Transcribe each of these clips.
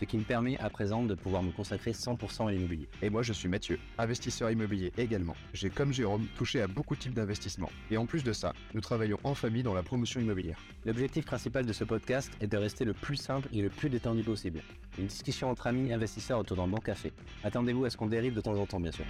ce qui me permet à présent de pouvoir me consacrer 100% à l'immobilier. Et moi, je suis Mathieu, investisseur immobilier également. J'ai, comme Jérôme, touché à beaucoup de types d'investissements. Et en plus de ça, nous travaillons en famille dans la promotion immobilière. L'objectif principal de ce podcast est de rester le plus simple et le plus détendu possible. Une discussion entre amis investisseurs autour d'un bon café. Attendez-vous à ce qu'on dérive de temps en temps, bien sûr.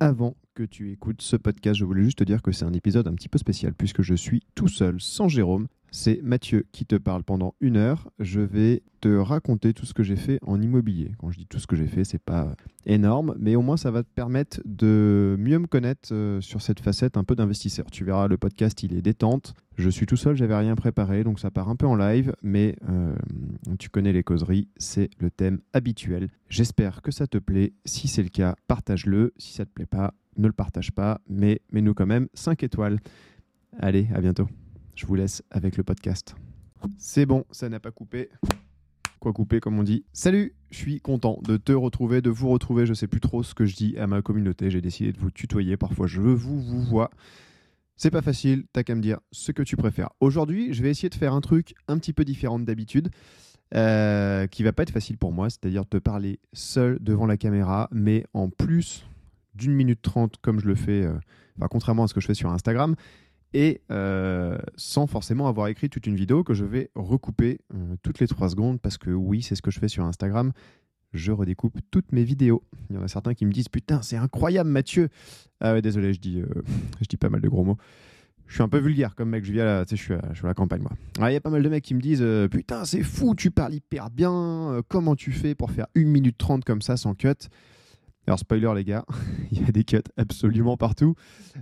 Avant que tu écoutes ce podcast, je voulais juste te dire que c'est un épisode un petit peu spécial puisque je suis tout seul, sans Jérôme. C'est Mathieu qui te parle pendant une heure. Je vais te raconter tout ce que j'ai fait en immobilier. Quand je dis tout ce que j'ai fait, c'est pas énorme, mais au moins ça va te permettre de mieux me connaître euh, sur cette facette un peu d'investisseur. Tu verras, le podcast il est détente. Je suis tout seul, j'avais rien préparé, donc ça part un peu en live, mais euh, tu connais les causeries, c'est le thème habituel. J'espère que ça te plaît. Si c'est le cas, partage-le. Si ça te plaît pas, ne le partage pas, mais mets-nous quand même 5 étoiles. Allez, à bientôt. Je vous laisse avec le podcast. C'est bon, ça n'a pas coupé. Quoi couper, comme on dit. Salut, je suis content de te retrouver, de vous retrouver. Je sais plus trop ce que je dis à ma communauté. J'ai décidé de vous tutoyer. Parfois, je vous, vous vois. C'est pas facile, t'as qu'à me dire ce que tu préfères. Aujourd'hui, je vais essayer de faire un truc un petit peu différent d'habitude. Euh, qui va pas être facile pour moi, c'est-à-dire te parler seul devant la caméra, mais en plus d'une minute trente comme je le fais, euh, contrairement à ce que je fais sur Instagram, et euh, sans forcément avoir écrit toute une vidéo que je vais recouper euh, toutes les 3 secondes parce que oui, c'est ce que je fais sur Instagram. Je redécoupe toutes mes vidéos. Il y en a certains qui me disent Putain, c'est incroyable, Mathieu Ah ouais, désolé, je dis, euh, pas mal de gros mots. Je suis un peu vulgaire comme mec, je vis à la, je je suis à la campagne moi. Il y a pas mal de mecs qui me disent Putain, c'est fou, tu parles hyper bien. comment tu fais pour faire 1 minute 30 comme ça sans cut? Alors spoiler les gars, il y a des cuts absolument partout.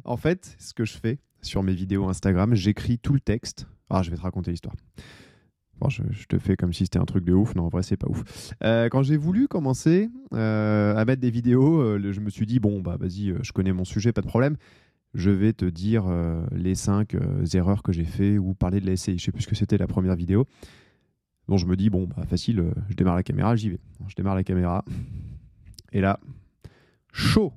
En fait, ce que je fais, sur mes vidéos Instagram, j'écris tout le texte. Ah, je vais te raconter l'histoire. Bon, je, te fais comme si c'était un truc de ouf. Non, en vrai, c'est pas ouf. Euh, quand j'ai voulu commencer euh, à mettre des vidéos, euh, je me suis dit, bon, bah vas-y, je connais mon sujet, pas de problème. Je vais te dire les cinq erreurs que j'ai fait ou parler de la SCI. Je sais plus ce que c'était la première vidéo. Donc je me dis, bon, bah facile, je démarre la caméra, j'y vais. Je démarre la caméra. Et là, chaud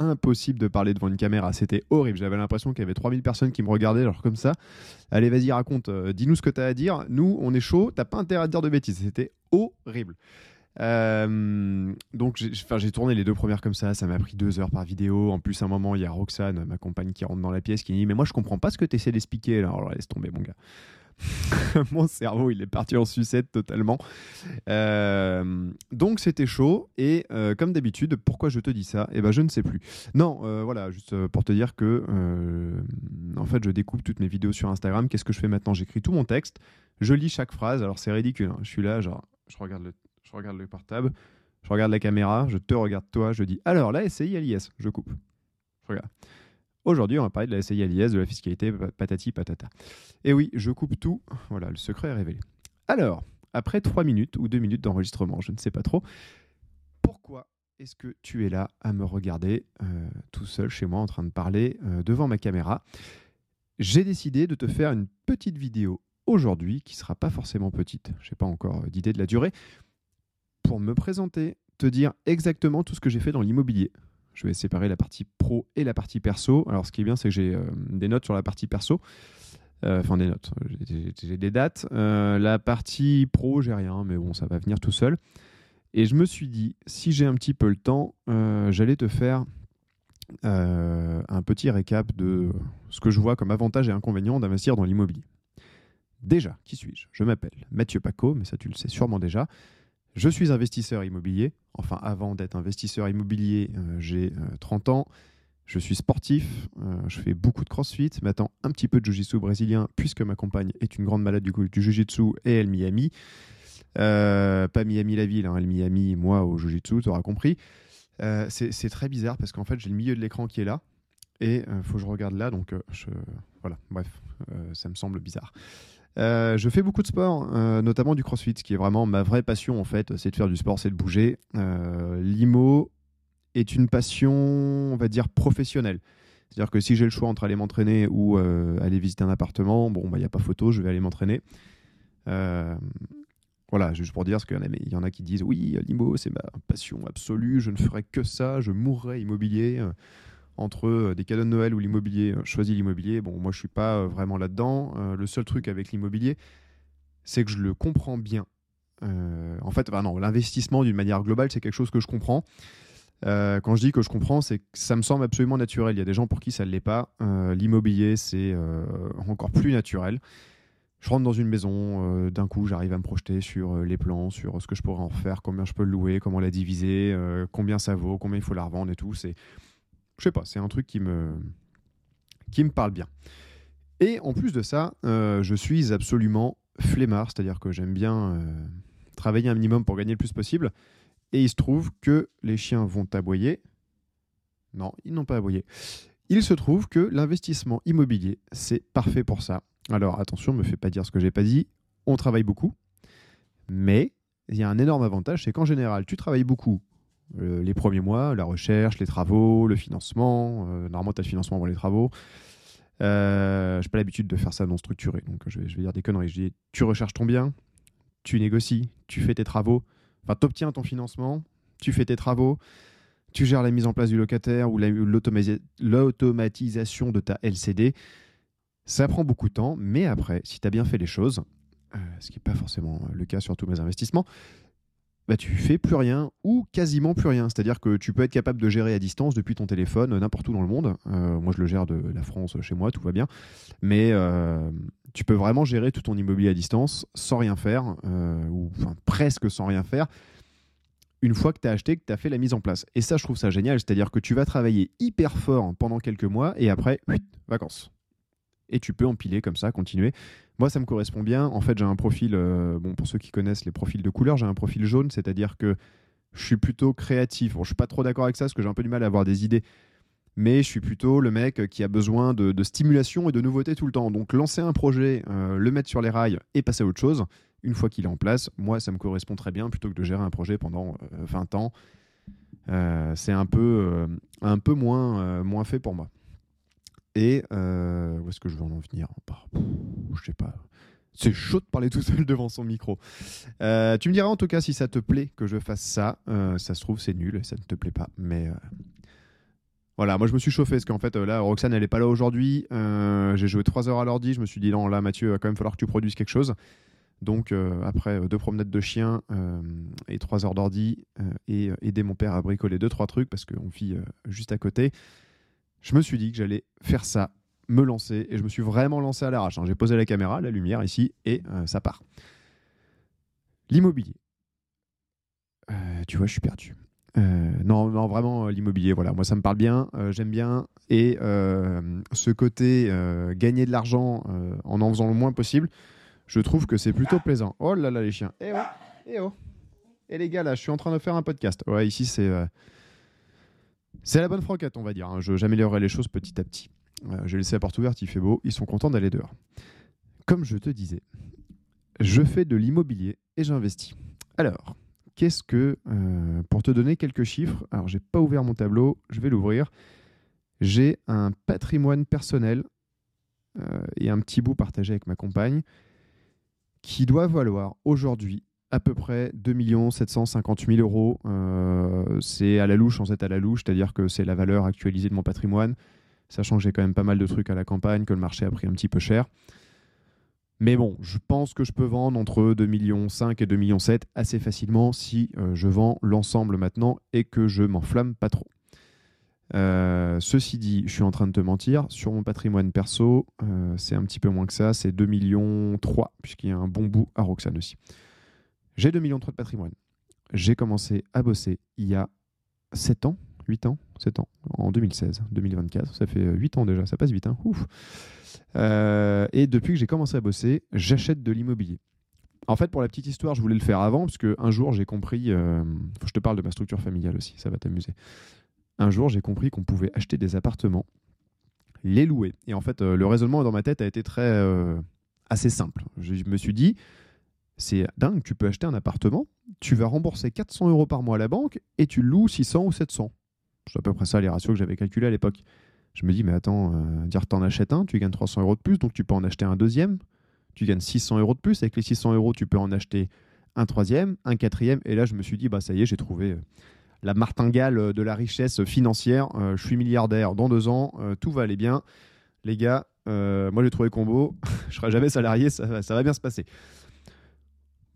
impossible de parler devant une caméra. C'était horrible. J'avais l'impression qu'il y avait 3000 personnes qui me regardaient, genre comme ça. Allez, vas-y, raconte. Euh, dis-nous ce que tu à dire. Nous, on est chaud. T'as pas intérêt à dire de bêtises. C'était horrible. Euh, donc j'ai tourné les deux premières comme ça, ça m'a pris deux heures par vidéo. En plus, à un moment, il y a Roxane, ma compagne, qui rentre dans la pièce, qui dit Mais moi, je comprends pas ce que tu essaies d'expliquer. Alors, laisse tomber, mon gars. mon cerveau, il est parti en sucette totalement. Euh, donc c'était chaud et euh, comme d'habitude, pourquoi je te dis ça? Eh ben je ne sais plus. Non, euh, voilà, juste pour te dire que en fait, je découpe toutes mes vidéos sur Instagram. Qu'est-ce que je fais maintenant? J'écris tout mon texte, je lis chaque phrase. Alors c'est ridicule. Hein. Je suis là, genre, je regarde le, je regarde le portable, je regarde la caméra, je te regarde toi, je dis alors là, SCI l'IS, je coupe. Je regarde. Aujourd'hui, on va parler de la SCI de la fiscalité, patati patata. Et oui, je coupe tout. Voilà, le secret est révélé. Alors, après 3 minutes ou 2 minutes d'enregistrement, je ne sais pas trop, pourquoi est-ce que tu es là à me regarder euh, tout seul chez moi en train de parler euh, devant ma caméra? J'ai décidé de te faire une petite vidéo aujourd'hui qui sera pas forcément petite, je n'ai pas encore d'idée de la durée, pour me présenter, te dire exactement tout ce que j'ai fait dans l'immobilier. Je vais séparer la partie pro et la partie perso. Alors, ce qui est bien, c'est que j'ai euh, des notes sur la partie perso. Euh, enfin, des notes. J'ai des dates. Euh, la partie pro, j'ai rien, mais bon, ça va venir tout seul. Et je me suis dit, si j'ai un petit peu le temps, j'allais te faire un petit récap de ce que je vois comme avantage et inconvénient d'investir dans l'immobilier. Déjà, qui suis-je? Je m'appelle Mathieu Paco, mais ça tu le sais sûrement déjà. Je suis investisseur immobilier. Enfin, avant d'être investisseur immobilier, euh, j'ai 30 euh, ans. Je suis sportif, euh, je fais beaucoup de crossfit, maintenant un petit peu de jiu-jitsu brésilien, puisque ma compagne est une grande malade du, du et elle Miami. pas Miami la ville, hein, elle Miami, moi au jiu-jitsu, tu auras compris. c'est très bizarre parce qu'en fait, j'ai le milieu de l'écran qui est là et il faut que je regarde là, donc voilà, bref, ça me semble bizarre. Euh, je fais beaucoup de sport, euh, notamment du crossfit, ce qui est vraiment ma vraie passion en fait, c'est de faire du sport, c'est de bouger. Euh, L'IMO est une passion, on va dire, professionnelle. C'est-à-dire que si j'ai le choix entre aller m'entraîner ou aller visiter un appartement, bon, il bah, n'y a pas photo, je vais aller m'entraîner. voilà, juste pour dire, parce qu'il y, y, en a qui disent oui, l'IMO, c'est ma passion absolue, je ne ferai que ça, je mourrai immobilier entre euh, des cadeaux de Noël ou l'immobilier, euh, choisis l'immobilier. Bon, moi, je suis pas euh, vraiment là-dedans. le seul truc avec l'immobilier, c'est que je le comprends bien. en fait, non, l'investissement d'une manière globale, c'est quelque chose que je comprends. quand je dis que je comprends, c'est que ça me semble absolument naturel. Il y a des gens pour qui ça ne l'est pas. L'immobilier, c'est encore plus naturel. Je rentre dans une maison, d'un coup, j'arrive à me projeter sur les plans, sur ce que je pourrais en faire, combien je peux le louer, comment la diviser, combien ça vaut, combien il faut la revendre et tout. C'est je sais pas, c'est un truc qui me, parle bien. Et en plus de ça, euh, je suis absolument flemmard, c'est-à-dire que j'aime bien euh, travailler un minimum pour gagner le plus possible. Et il se trouve que les chiens vont aboyer. Non, ils n'ont pas aboyé. Il se trouve que l'investissement immobilier, c'est parfait pour ça. Alors attention, ne me fais pas dire ce que j'ai pas dit. On travaille beaucoup, mais il y a un énorme avantage, c'est qu'en général, tu travailles beaucoup euh, les premiers mois, la recherche, les travaux, le financement. Euh, normalement, tu as le financement avant les travaux. Euh, je n'ai pas l'habitude de faire ça non structuré, donc je vais, dire des conneries. Je dis, tu recherches ton bien, tu négocies, tu fais tes travaux, enfin, tu obtiens ton financement, tu fais tes travaux, tu gères la mise en place du locataire ou l'automatisation de ta LCD. Ça prend beaucoup de temps, mais après, si tu as bien fait les choses, ce qui n'est pas forcément le cas sur tous mes investissements, bah, tu fais plus rien ou quasiment plus rien. C'est-à-dire que tu peux être capable de gérer à distance depuis ton téléphone n'importe où dans le monde. Euh, moi, je le gère de la France chez moi, tout va bien. Mais euh, tu peux vraiment gérer tout ton immobilier à distance sans rien faire, euh, ou presque sans rien faire, une fois que tu as acheté, que tu as fait la mise en place. Et ça, je trouve ça génial. C'est-à-dire que tu vas travailler hyper fort pendant quelques mois et après, vacances. Et tu peux empiler comme ça, continuer. Moi, ça me correspond bien. En fait, j'ai un profil, euh, bon, pour ceux qui connaissent les profils de couleur, j'ai un profil jaune, c'est-à-dire que je suis plutôt créatif. Bon, je suis pas trop d'accord avec ça parce que j'ai un peu du mal à avoir des idées. Mais je suis plutôt le mec qui a besoin de, stimulation et de nouveautés tout le temps. Donc lancer un projet, euh, le mettre sur les rails et passer à autre chose, une fois qu'il est en place, moi ça me correspond très bien plutôt que de gérer un projet pendant 20 euh, ans. c'est un peu, un peu moins, moins fait pour moi. Et euh, où est-ce que je veux en venir? Bah, Je sais pas. C'est chaud de parler tout seul devant son micro. Euh, tu me diras en tout cas si ça te plaît que je fasse ça. Euh, ça se trouve, c'est nul ça ne te plaît pas. Mais voilà, moi je me suis chauffé parce qu'en fait, là, Roxane, elle n'est pas là aujourd'hui. J'ai joué 3 heures à l'ordi. Je me suis dit, non, là, Mathieu, il va quand même falloir que tu produises quelque chose. Donc, après deux promenades de chien et 3 heures d'ordi et aider mon père à bricoler 2-3 trucs parce qu'on vit juste à côté je me suis dit que j'allais faire ça, me lancer, et je me suis vraiment lancé à l'arrache. Hein. J'ai posé la caméra, la lumière ici, et euh, ça part. L'immobilier. Euh, tu vois, je suis perdu. Euh, non, non, vraiment, l'immobilier, voilà, moi ça me parle bien, j'aime bien. Et ce côté gagner de l'argent en en faisant le moins possible, je trouve que c'est plutôt plaisant. Oh là là, les chiens. Eh oh, eh oh. Et les gars, là, je suis en train de faire un podcast. Ouais, ici, c'est c'est la bonne franquette, on va dire. Hein. J'améliorerai les choses petit à petit. Euh, J'ai laissé la porte ouverte, il fait beau, ils sont contents d'aller dehors. Comme je te disais, je fais de l'immobilier et j'investis. Alors, qu'est-ce que, euh, pour te donner quelques chiffres, alors j'ai pas ouvert mon tableau, je vais l'ouvrir. J'ai un patrimoine personnel euh, et un petit bout partagé avec ma compagne qui doit valoir aujourd'hui à peu près 2 750 000 euros. Euh, c'est à la louche, en fait, à la louche, c'est-à-dire que c'est la valeur actualisée de mon patrimoine, sachant que j'ai quand même pas mal de trucs à la campagne, que le marché a pris un petit peu cher. Mais bon, je pense que je peux vendre entre 2,5 millions et 2,7 millions assez facilement si euh, je vends l'ensemble maintenant et que je m'enflamme pas trop. Euh, ceci dit, je suis en train de te mentir. Sur mon patrimoine perso, c'est un petit peu moins que ça. C'est 2 millions 3, puisqu'il y a un bon bout à Roxane aussi. J'ai 2 millions de patrimoine. J'ai commencé à bosser il y a 7 ans, 8 ans, 7 ans, en 2016, 2024. Ça fait 8 ans déjà, ça passe vite. Hein Ouf. Euh, et depuis que j'ai commencé à bosser, j'achète de l'immobilier. En fait, pour la petite histoire, je voulais le faire avant, parce qu'un jour, j'ai compris. Euh, que je te parle de ma structure familiale aussi, ça va t'amuser. Un jour, j'ai compris qu'on pouvait acheter des appartements, les louer. Et en fait, euh, le raisonnement dans ma tête a été très assez simple. Je me suis dit, c'est dingue, tu peux acheter un appartement, tu vas rembourser 400 euros par mois à la banque et tu loues 600 ou 700. C'est à peu près ça les ratios que j'avais calculés à l'époque. Je me dis, mais attends, euh, dire t'en achètes un, tu gagnes 300 euros de plus, donc tu peux en acheter un deuxième, tu gagnes 600 euros de plus, avec les 600 euros, tu peux en acheter un troisième, un quatrième, et là je me suis dit, bah ça y est, j'ai trouvé euh, la martingale euh, de la richesse financière, je suis milliardaire dans deux ans, tout va aller bien. Les gars, moi j'ai trouvé combo, je serai jamais salarié, ça va bien se passer.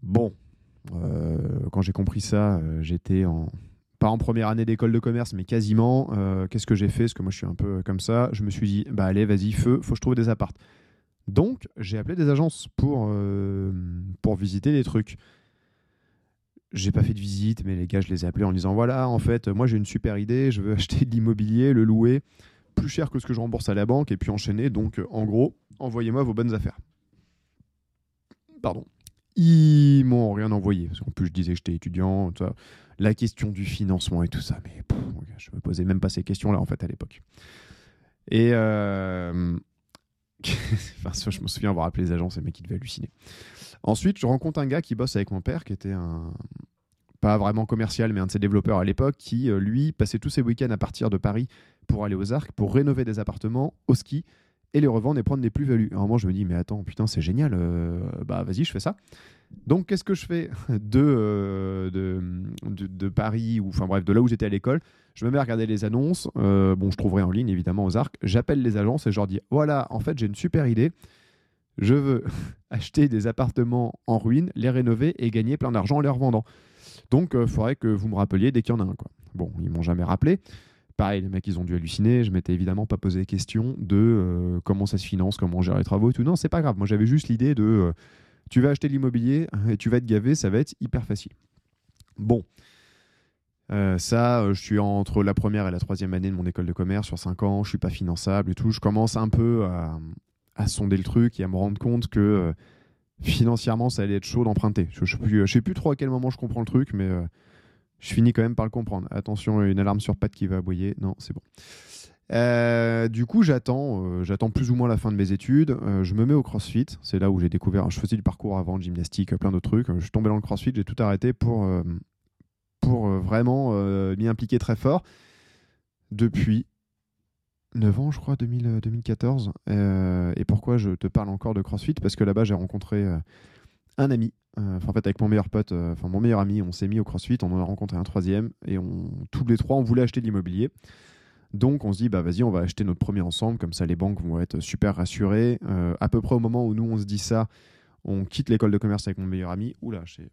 Bon, quand j'ai compris ça, j'étais en, pas en première année d'école de commerce, mais quasiment. Euh, qu'est-ce que j'ai fait? Parce que moi, je suis un peu comme ça. Je me suis dit, bah allez, vas-y, feu, faut que je trouve des appartes. Donc, j'ai appelé des agences pour, euh, pour visiter des trucs. J'ai pas fait de visite, mais les gars, je les ai appelés en disant, voilà, en fait, moi, j'ai une super idée, je veux acheter de l'immobilier, le louer, plus cher que ce que je rembourse à la banque, et puis enchaîner. Donc, en gros, envoyez-moi vos bonnes affaires. Pardon. Ils m'ont rien envoyé. Parce qu'en plus, je disais que j'étais étudiant, la question du financement et tout ça. Mais je me posais même pas ces questions-là, en fait, à l'époque. Et. Euh, enfin, je me souviens avoir appelé les agences, et le mec, il devait halluciner. Ensuite, je rencontre un gars qui bosse avec mon père, qui était un. Pas vraiment commercial, mais un de ses développeurs à l'époque, qui, euh, lui, passait tous ses week-ends à partir de Paris pour aller aux Arcs, pour rénover des appartements au ski et les revendre et prendre des plus-values. Un moment, je me dis, mais attends, putain, c'est génial, euh, bah vas-y, je fais ça. Donc, qu'est-ce que je fais euh, de, de, Paris, ou enfin bref, de là où j'étais à l'école? Je me mets à regarder les annonces. Euh, bon, je trouverai en ligne, évidemment, aux arcs. J'appelle les agences et je leur dis voilà, en fait, j'ai une super idée. Je veux acheter des appartements en ruine, les rénover et gagner plein d'argent en les revendant. Donc, il faudrait que vous me rappeliez dès qu'il y en a un. Quoi. Bon, ils m'ont jamais rappelé. Pareil, les mecs, ils ont dû halluciner. Je m'étais évidemment pas posé la question de euh, comment ça se finance, comment on gère les travaux et tout. Non, c'est pas grave. Moi, j'avais juste l'idée de tu vas acheter l'immobilier et tu vas être gavé, ça va être hyper facile. Bon. Euh, ça, euh, je suis entre la première et la troisième année de mon école de commerce sur 5 ans, je suis pas finançable et tout. Je commence un peu à, sonder le truc et à me rendre compte que euh, financièrement, ça allait être chaud d'emprunter. Je, ne sais plus trop à quel moment je comprends le truc, mais je finis quand même par le comprendre. Attention, une alarme sur patte qui va aboyer. Non, c'est bon. Euh, du coup, j'attends, euh, j'attends plus ou moins la fin de mes études. Euh, je me mets au CrossFit. C'est là où j'ai découvert. Je faisais du parcours avant, gymnastique, plein d'autres trucs. Je suis tombé dans le CrossFit. J'ai tout arrêté pour pour vraiment m'y impliquer très fort. Depuis 9 ans, je crois, 2014. et pourquoi je te parle encore de CrossFit? Parce que là-bas, j'ai rencontré un ami. en fait, avec mon meilleur pote, enfin mon meilleur ami, on s'est mis au CrossFit. On en a rencontré un troisième et on, tous les trois, on voulait acheter de l'immobilier. Donc on se dit, bah vas-y, on va acheter notre premier ensemble, comme ça les banques vont être super rassurées. Euh, à peu près au moment où nous on se dit ça, on quitte l'école de commerce avec mon meilleur ami. Oula, j'ai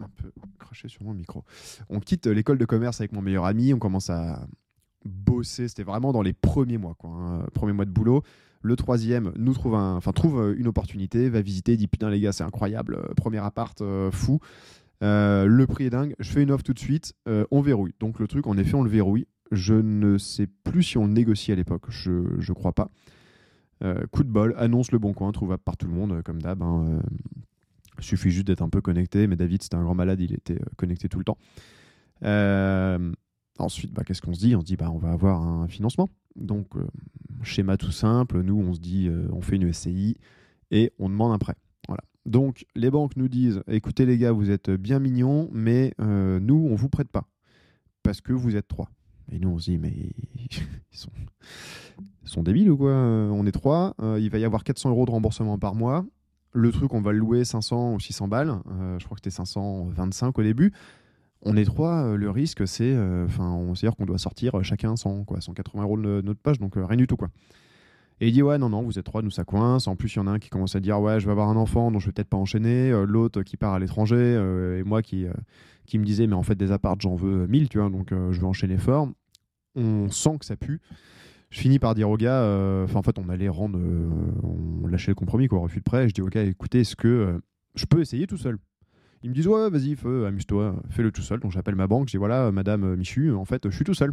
un peu craché sur mon micro. On quitte l'école de commerce avec mon meilleur ami, on commence à bosser. C'était vraiment dans les premiers mois, quoi. Hein. Premier mois de boulot. Le troisième nous trouve, trouve une opportunité, va visiter, dit putain les gars, c'est incroyable, euh, premier appart, euh, fou. le prix est dingue, je fais une offre tout de suite, on verrouille. Donc le truc, en effet, on le verrouille. Je ne sais plus si on négocie à l'époque, je ne crois pas. Euh, coup de bol, annonce le bon coin, trouvable par tout le monde, comme d'hab. Hein, euh, suffit juste d'être un peu connecté, mais David, c'était un grand malade, il était euh, connecté tout le temps. ensuite, bah, qu'est-ce qu'on se dit? On se dit, bah, on va avoir un financement. Donc, schéma tout simple, nous, on se dit, on fait une SCI et on demande un prêt. Voilà. Donc, les banques nous disent, écoutez les gars, vous êtes bien mignons, mais nous, on vous prête pas. Parce que vous êtes trois. Et nous, on se dit, mais ils sont, débiles ou quoi On est trois, euh, il va y avoir 400 euros de remboursement par mois. Le truc, on va le louer 500 ou 600 balles. Euh, je crois que c'était 525 au début. On est trois, euh, le risque, c'est. Enfin, on dire qu'on doit sortir chacun 100, quoi, 180 euros de notre poche, donc rien du tout, quoi. Et il dit ouais non non vous êtes trois nous ça coince. En plus il y en a un qui commence à dire ouais je vais avoir un enfant donc je vais peut-être pas enchaîner. L'autre qui part à l'étranger et moi qui qui me disait mais en fait des apparts j'en veux 1000 tu vois donc je vais enchaîner fort on sent que ça pue. Je finis par dire au gars, euh, enfin en fait on allait rendre, euh, on lâchait le compromis quoi, refus de prêt. Je dis gars, écoutez, est-ce que euh, je peux essayer tout seul? Ils me disent ouais, vas-y, amuse-toi, fais-le tout seul. Donc j'appelle ma banque, je dis voilà, Madame Michu, en fait je suis tout seul.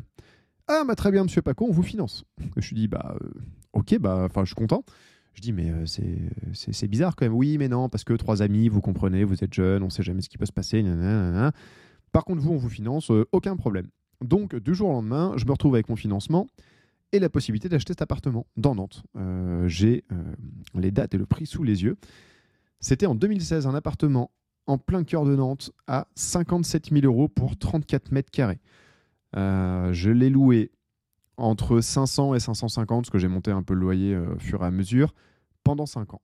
Ah bah très bien Monsieur Paco, on vous finance. Je lui dis bah ok, bah enfin je suis content. Je dis mais c'est bizarre quand même. Oui mais non parce que trois amis, vous comprenez, vous êtes jeunes, on sait jamais ce qui peut se passer. Par contre vous on vous finance, aucun problème. Donc, du jour au lendemain, je me retrouve avec mon financement et la possibilité d'acheter cet appartement dans Nantes. Euh, j'ai euh, les dates et le prix sous les yeux. C'était en 2016 un appartement en plein cœur de Nantes à 57 000 euros pour 34 mètres carrés. Euh, je l'ai loué entre 500 et 550, parce que j'ai monté un peu le loyer au fur et à mesure, pendant 5 ans.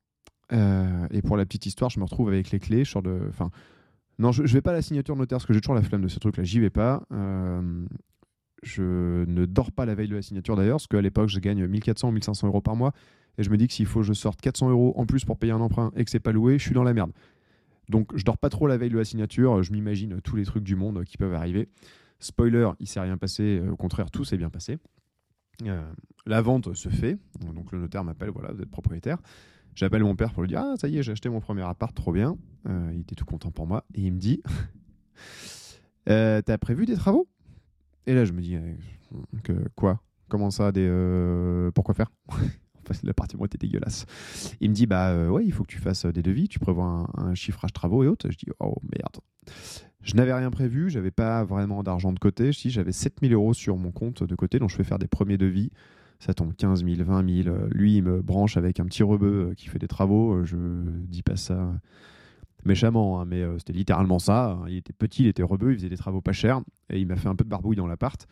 et pour la petite histoire, je me retrouve avec les clés. Sur de, enfin, non, je, ne vais pas à la signature notaire parce que j'ai toujours la flemme de ce truc-là. J'y vais pas. Je ne dors pas la veille de la signature d'ailleurs, parce qu'à l'époque, je gagne 1400 ou 1500 euros par mois. Et je me dis que s'il faut que je sorte 400 euros en plus pour payer un emprunt et que c'est pas loué, je suis dans la merde. Donc je dors pas trop la veille de la signature, je m'imagine tous les trucs du monde qui peuvent arriver. Spoiler, il s'est rien passé, au contraire, tout s'est bien passé. Euh, la vente se fait, donc le notaire m'appelle, voilà, vous êtes propriétaire. J'appelle mon père pour lui dire Ah, ça y est, j'ai acheté mon premier appart, trop bien. Euh, il était tout content pour moi. Et il me dit euh, T'as prévu des travaux? Et là, je me dis, euh, quoi? Comment ça des, euh, Pourquoi faire? La partie moi était dégueulasse. Il me dit, bah euh, ouais, il faut que tu fasses des devis, tu prévois un, chiffrage travaux et autres. Je dis, oh merde. Je n'avais rien prévu, j'avais pas vraiment d'argent de côté. Si j'avais 7000 euros sur mon compte de côté, donc je vais faire des premiers devis. Ça tombe 15 000, 20 000. Lui, il me branche avec un petit rebeu qui fait des travaux. Je dis pas ça méchamment, hein, mais euh, c'était littéralement ça. Il était petit, il était rebeu, il faisait des travaux pas chers, et il m'a fait un peu de barbouille dans l'appart,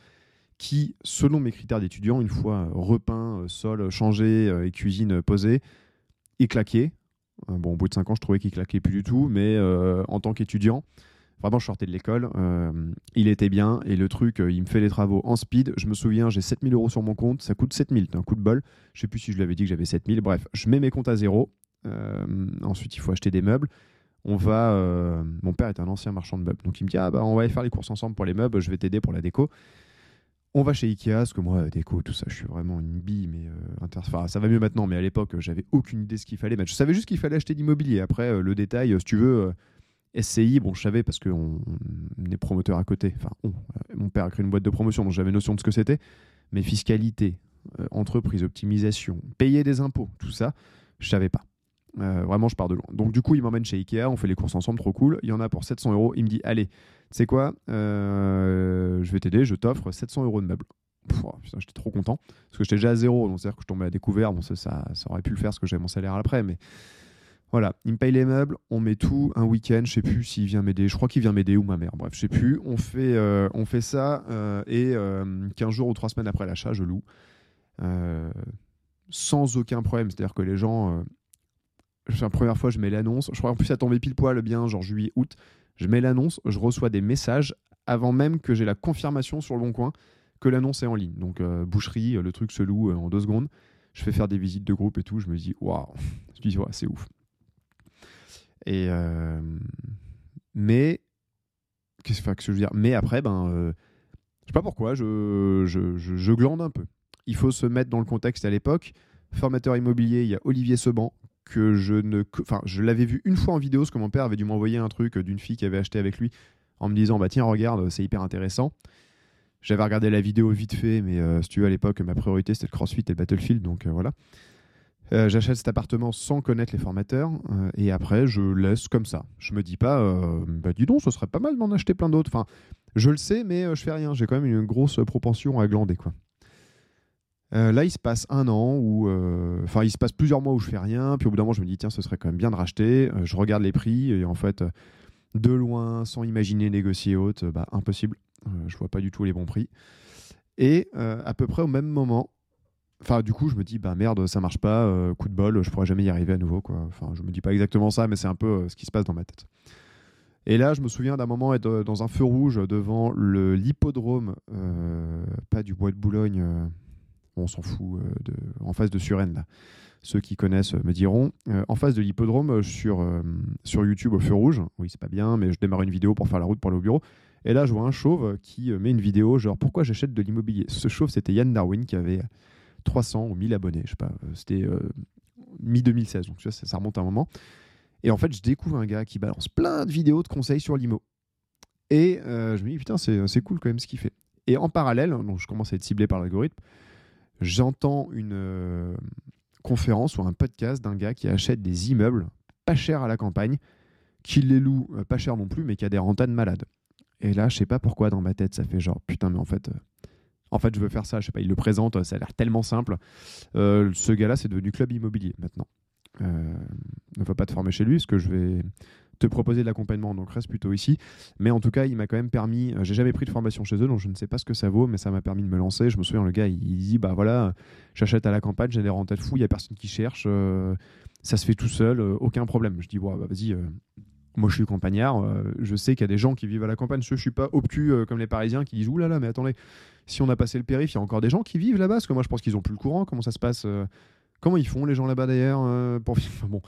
qui, selon mes critères d'étudiant, une fois repeint, euh, sol changé euh, et cuisine posée, il claquait. Bon, au bout de 5 ans, je trouvais qu'il claquait plus du tout, mais en tant qu'étudiant, vraiment, je sortais de l'école, il était bien, et le truc, il me fait les travaux en speed. Je me souviens, j'ai 7000 euros sur mon compte, ça coûte 7000, c'est un coup de bol. Je sais plus si je lui avais dit que j'avais 7000. Bref, je mets mes comptes à zéro. ensuite, il faut acheter des meubles on va. Euh, mon père est un ancien marchand de meubles, donc il me dit ah bah on va aller faire les courses ensemble pour les meubles, je vais t'aider pour la déco. On va chez Ikea, parce que moi, déco, tout ça, je suis vraiment une bille, mais euh, ça va mieux maintenant, mais à l'époque, j'avais aucune idée de ce qu'il fallait mettre. Je savais juste qu'il fallait acheter l'immobilier. Après, euh, le détail, si tu veux, SCI, bon, je savais parce qu'on est promoteur à côté. Enfin, mon père a créé une boîte de promotion, donc j'avais notion de ce que c'était. Mais fiscalité, entreprise, optimisation, payer des impôts, tout ça, je savais pas. Euh, vraiment, je pars de loin. Donc, du coup, il m'emmène chez Ikea, on fait les courses ensemble, trop cool. Il y en a pour 700 euros. Il me dit Allez, c'est quoi euh, Je vais t'aider, je t'offre 700 euros de meubles. J'étais trop content parce que j'étais déjà à zéro, donc c'est-à-dire que je tombais à découvert. Bon, ça, ça, aurait pu le faire parce que j'avais mon salaire après, mais voilà. Il me paye les meubles, on met tout un week-end. Je sais plus s'il vient m'aider. Je crois qu'il vient m'aider ou ma mère. Bref, je sais plus. On fait, euh, on fait ça et 15 jours ou 3 semaines après l'achat, je loue. sans aucun problème. C'est-à-dire que les gens la première fois, je mets l'annonce. Je crois en plus ça tombait pile poil bien, genre juillet, août. Je mets l'annonce, je reçois des messages avant même que j'ai la confirmation sur le bon coin que l'annonce est en ligne. Donc euh, boucherie, le truc se loue euh, en deux secondes. Je fais faire des visites de groupe et tout. Je me dis waouh, c'est ouf. Et euh, mais qu'est-ce que je veux dire? Mais après, ben, je sais pas pourquoi, je, je, je glande un peu. Il faut se mettre dans le contexte à l'époque. Formateur immobilier, il y a Olivier Seban, que je ne. Enfin, je l'avais vu une fois en vidéo, parce que mon père avait dû m'envoyer un truc d'une fille qui avait acheté avec lui en me disant Bah tiens, regarde, c'est hyper intéressant. J'avais regardé la vidéo vite fait, mais euh, si tu veux, à l'époque, ma priorité c'était le CrossFit et le Battlefield, donc euh, voilà. Euh, j'achète cet appartement sans connaître les formateurs et après je laisse comme ça. Je me dis pas, bah dis donc, ce serait pas mal d'en acheter plein d'autres. Enfin, je le sais, mais je fais rien. J'ai quand même une grosse propension à glander, quoi. Euh, là, il se passe un an où, euh, enfin, il se passe plusieurs mois où je fais rien. Puis au bout d'un moment, je me dis tiens, ce serait quand même bien de racheter. Euh, je regarde les prix et en fait, de loin, sans imaginer négocier haute, bah impossible. je vois pas du tout les bons prix. Et à peu près au même moment, enfin, du coup, je me dis bah merde, ça marche pas. coup de bol, je pourrais jamais y arriver à nouveau quoi. Enfin, je me dis pas exactement ça, mais c'est un peu ce qui se passe dans ma tête. Et là, je me souviens d'un moment être dans un feu rouge devant l'hippodrome, pas du bois de Boulogne on s'en fout, euh, en face de Suresnes, là. Ceux qui connaissent me diront. Euh, en face de l'hippodrome, sur, euh, sur YouTube au feu rouge, oui, c'est pas bien, mais je démarre une vidéo pour faire la route pour aller au bureau. Et là, je vois un chauve qui met une vidéo, genre pourquoi j'achète de l'immobilier? Ce chauve, c'était Yann Darwin qui avait 300 ou 1000 abonnés, je sais pas. C'était mi-2016, donc vois, ça, remonte à un moment. Et en fait, je découvre un gars qui balance plein de vidéos de conseils sur l'IMO. Et je me dis, putain, c'est cool quand même ce qu'il fait. Et en parallèle, donc je commence à être ciblé par l'algorithme, j'entends une euh, conférence ou un podcast d'un gars qui achète des immeubles pas chers à la campagne, qui les loue euh, pas cher non plus, mais qui a des rentades malades. Et là, je sais pas pourquoi dans ma tête, ça fait genre putain, mais en fait, euh, En fait, je veux faire ça, je sais pas, il le présente, ça a l'air tellement simple. Ce gars-là, c'est devenu club immobilier maintenant. Ne va pas te former chez lui, parce que je vais te proposer de l'accompagnement, donc reste plutôt ici. Mais en tout cas, il m'a quand même permis, euh, j'ai jamais pris de formation chez eux, donc je ne sais pas ce que ça vaut, mais ça m'a permis de me lancer. Je me souviens, le gars, il, dit, bah voilà, j'achète à la campagne, j'ai des rentes fou, il y a personne qui cherche, euh, ça se fait tout seul, euh, aucun problème. Je dis, bah, vas-y. moi, je suis campagnard. je sais qu'il y a des gens qui vivent à la campagne. Je, ne suis pas obtus comme les Parisiens qui disent Ouh là là, mais attendez, si on a passé le périph', il y a encore des gens qui vivent là-bas? Parce que moi, je pense qu'ils ont plus le courant. Comment ça se passe Comment ils font les gens là-bas d'ailleurs pour vivre? Bon,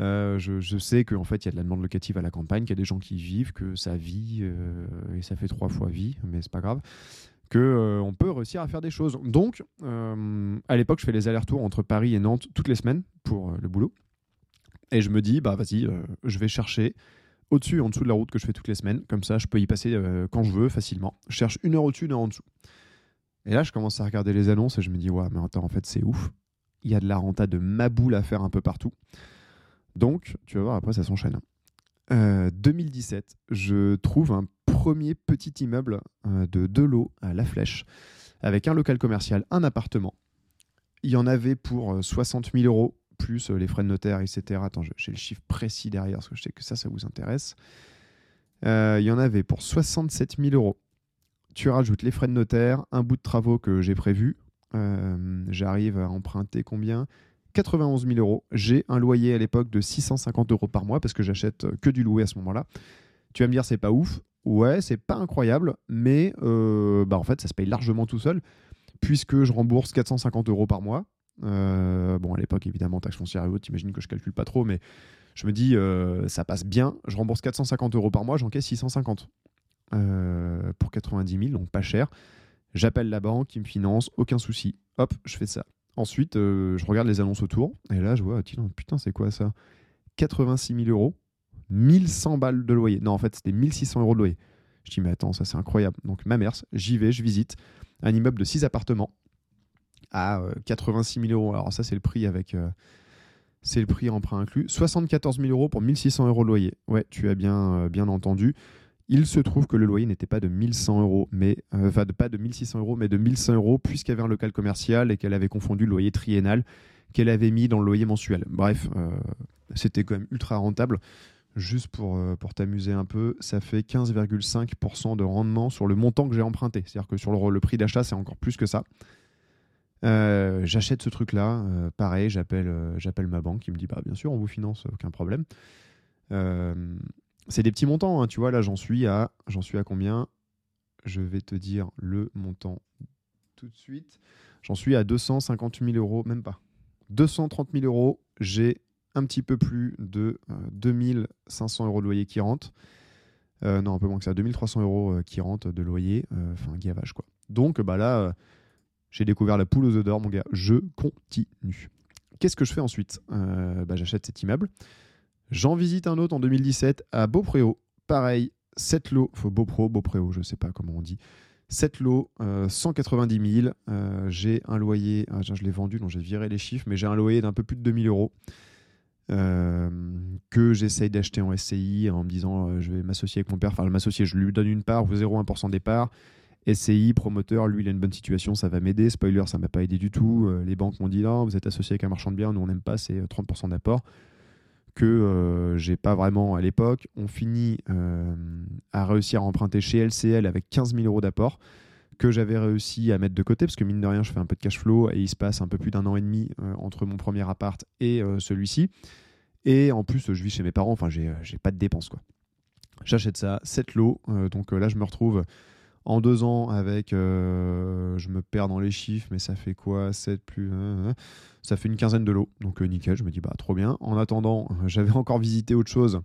euh, je, sais qu'en fait, il y a de la demande locative à la campagne, qu'il y a des gens qui vivent, que ça vit, euh, et ça fait trois fois vie, mais c'est pas grave, qu'on euh, peut réussir à faire des choses. Donc, à l'époque, je fais les allers-retours entre Paris et Nantes toutes les semaines pour le boulot. Et je me dis, bah vas-y, je vais chercher au-dessus et en dessous de la route que je fais toutes les semaines. Comme ça, je peux y passer quand je veux facilement. Je cherche une heure au-dessus, une heure en dessous. Et là, je commence à regarder les annonces et je me dis, ouais, mais attends, en fait, c'est ouf. Il y a de la renta de maboule à faire un peu partout. Donc, tu vas voir, après, ça s'enchaîne. 2017, euh, je trouve un premier petit immeuble euh, de deux lots à La Flèche, avec un local commercial, un appartement. Il y en avait pour 60 euh, 000 euros, plus les frais de notaire, etc. Attends, j'ai le chiffre précis derrière, parce que je sais que ça, ça vous intéresse. il y en avait pour 67 000 euros. Tu rajoutes les frais de notaire, un bout de travaux que j'ai prévu. J'arrive à emprunter combien? 91 000 euros. J'ai un loyer à l'époque de 650 euros par mois parce que j'achète que du louer à ce moment-là. Tu vas me dire, c'est pas ouf. Ouais, c'est pas incroyable, mais euh, bah en fait, ça se paye largement tout seul puisque je rembourse 450 euros par mois. Euh, bon, à l'époque, évidemment, taxe foncière et autres, t'imagines que je calcule pas trop, mais je me dis, euh, ça passe bien. Je rembourse 450 euros par mois, j'encaisse 650 pour 90 000, donc pas cher. J'appelle la banque, ils me finance, aucun souci. Hop, je fais ça. Ensuite, euh, je regarde les annonces autour, et là, je vois, putain, c'est quoi ça? 86 000 euros, 1100 balles de loyer. Non, en fait, c'était 1600 euros de loyer. Je dis, mais attends, ça c'est incroyable. Donc, ma mère, j'y vais, je visite un immeuble de 6 appartements à 86 euh, 000 euros. Alors, ça, c'est le prix avec. Euh, c'est le prix emprunt inclus. 74 000 euros pour 1600 euros de loyer. Ouais, tu as bien, bien entendu. Il se trouve que le loyer n'était pas de 1100 euros, mais euh, enfin pas de 1600 euros, mais de 1100 euros puisqu'il y avait un local commercial et qu'elle avait confondu le loyer triennal qu'elle avait mis dans le loyer mensuel. Bref, euh, c'était quand même ultra rentable. Juste pour, euh, t'amuser un peu, ça fait 15,5% de rendement sur le montant que j'ai emprunté. C'est-à-dire que sur le, prix d'achat, c'est encore plus que ça. j'achète ce truc-là, pareil, j'appelle, j'appelle ma banque qui me dit bah bien sûr on vous finance, aucun problème c'est des petits montants, hein, tu vois. Là, j'en suis à, j'en suis à combien? Je vais te dire le montant tout de suite. J'en suis à 250 000 euros, même pas. 230 000 euros. J'ai un petit peu plus de 2500 euh, euros de loyer qui rentrent. Euh, non, un peu moins que ça. 2300 euros euh, qui rentrent de loyer. Enfin, gavage, quoi. Donc, bah là, j'ai découvert la poule aux œufs d'or, mon gars. Je continue. Qu'est-ce que je fais ensuite? Bah, J'achète cet immeuble. J'en visite un autre en 2017 à Beaupréau. Pareil, 7 lots, faut Beaupro, Beaupréau, je ne sais pas comment on dit. 7 lots, 190 000. Euh, j'ai un loyer, ah, je l'ai vendu, donc j'ai viré les chiffres, mais j'ai un loyer d'un peu plus de 2000 euros euh, que j'essaye d'acheter en SCI en me disant euh, je vais m'associer avec mon père. Enfin, m'associer, je lui donne une part, 0,1% des parts. SCI, promoteur, lui, il a une bonne situation, ça va m'aider. Spoiler, ça m'a pas aidé du tout. les banques m'ont dit non, vous êtes associé avec un marchand de biens, nous on n'aime pas, c'est 30% d'apport que euh, j'ai pas vraiment à l'époque. On finit euh, à réussir à emprunter chez LCL avec 15 000 euros d'apport que j'avais réussi à mettre de côté parce que mine de rien, je fais un peu de cash flow et il se passe un peu plus d'un an et demi euh, entre mon premier appart et celui-ci. Et en plus, je vis chez mes parents, enfin, j'ai pas de dépenses quoi. J'achète ça, 7 lots. donc là, je me retrouve en deux ans avec, je me perds dans les chiffres, mais ça fait quoi? 7 plus ça fait une quinzaine de lots. Donc euh, nickel, je me dis bah trop bien. En attendant, j'avais encore visité autre chose.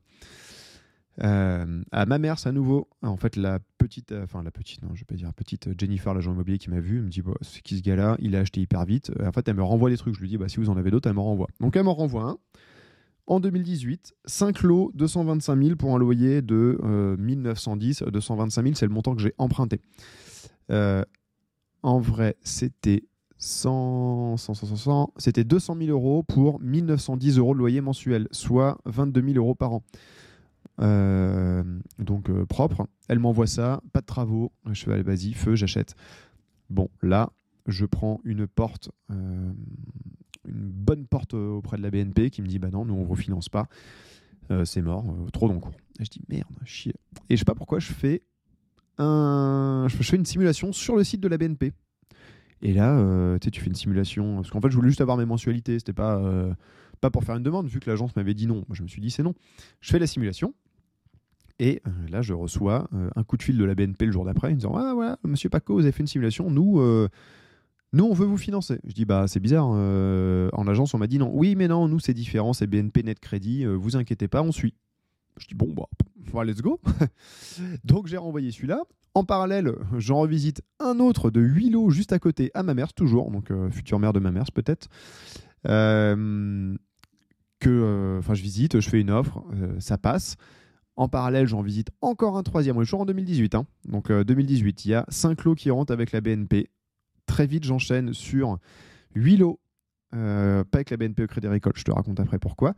Euh, à ma mère, c'est à nouveau. En fait, la petite, euh, enfin la petite, non, je vais pas dire petite Jennifer, l'agent immobilier qui m'a vu, me dit bah, c'est qui ce gars-là? Il a acheté hyper vite. En fait, elle me renvoie des trucs. Je lui dis bah si vous en avez d'autres, elle me renvoie. Donc elle me renvoie un. En 2018, 5 lots, 225 000 pour un loyer de 1910. 225 000, c'est le montant que j'ai emprunté. en vrai, c'était 100, 100, 100, 100, c'était 200 000 euros pour 1910 euros de loyer mensuel, soit 22 000 euros par an. Euh, donc euh, propre. Elle m'envoie ça, pas de travaux. Je fais, allez, vas-y, feu, j'achète. Bon, là, je prends une porte, euh, une bonne porte auprès de la BNP qui me dit bah non, nous on refinance pas, euh, c'est mort, euh, trop d'encours. Et je dis merde, chier. Et je sais pas pourquoi je fais un, je fais une simulation sur le site de la BNP. Et là, sais, tu fais une simulation parce qu'en fait, je voulais juste avoir mes mensualités, c'était pas pas pour faire une demande vu que l'agence m'avait dit non. Je me suis dit c'est non. Je fais la simulation. Et là, je reçois un coup de fil de la BNP le jour d'après, en disant Ah voilà, monsieur Paco, vous avez fait une simulation. Nous, nous, on veut vous financer. Je dis, bah, c'est bizarre. Euh, en agence, on m'a dit non. Oui, mais non, nous, c'est différent. C'est BNP Net Crédit. Euh, vous inquiétez pas, on suit. Je dis, bon, bah, let's go. Donc, j'ai renvoyé celui-là. En parallèle, j'en revisite un autre de 8 lots juste à côté, à ma mère, toujours. Donc, euh, future mère de ma mère, peut-être. que, enfin, je visite, je fais une offre, ça passe. En parallèle, j'en visite encore un troisième. On est toujours en 2018. Hein. Donc 2018, il y a 5 lots qui rentrent avec la BNP très vite, j'enchaîne sur 8 lots, euh, pas avec la BNP Crédit Agricole, je te raconte après pourquoi.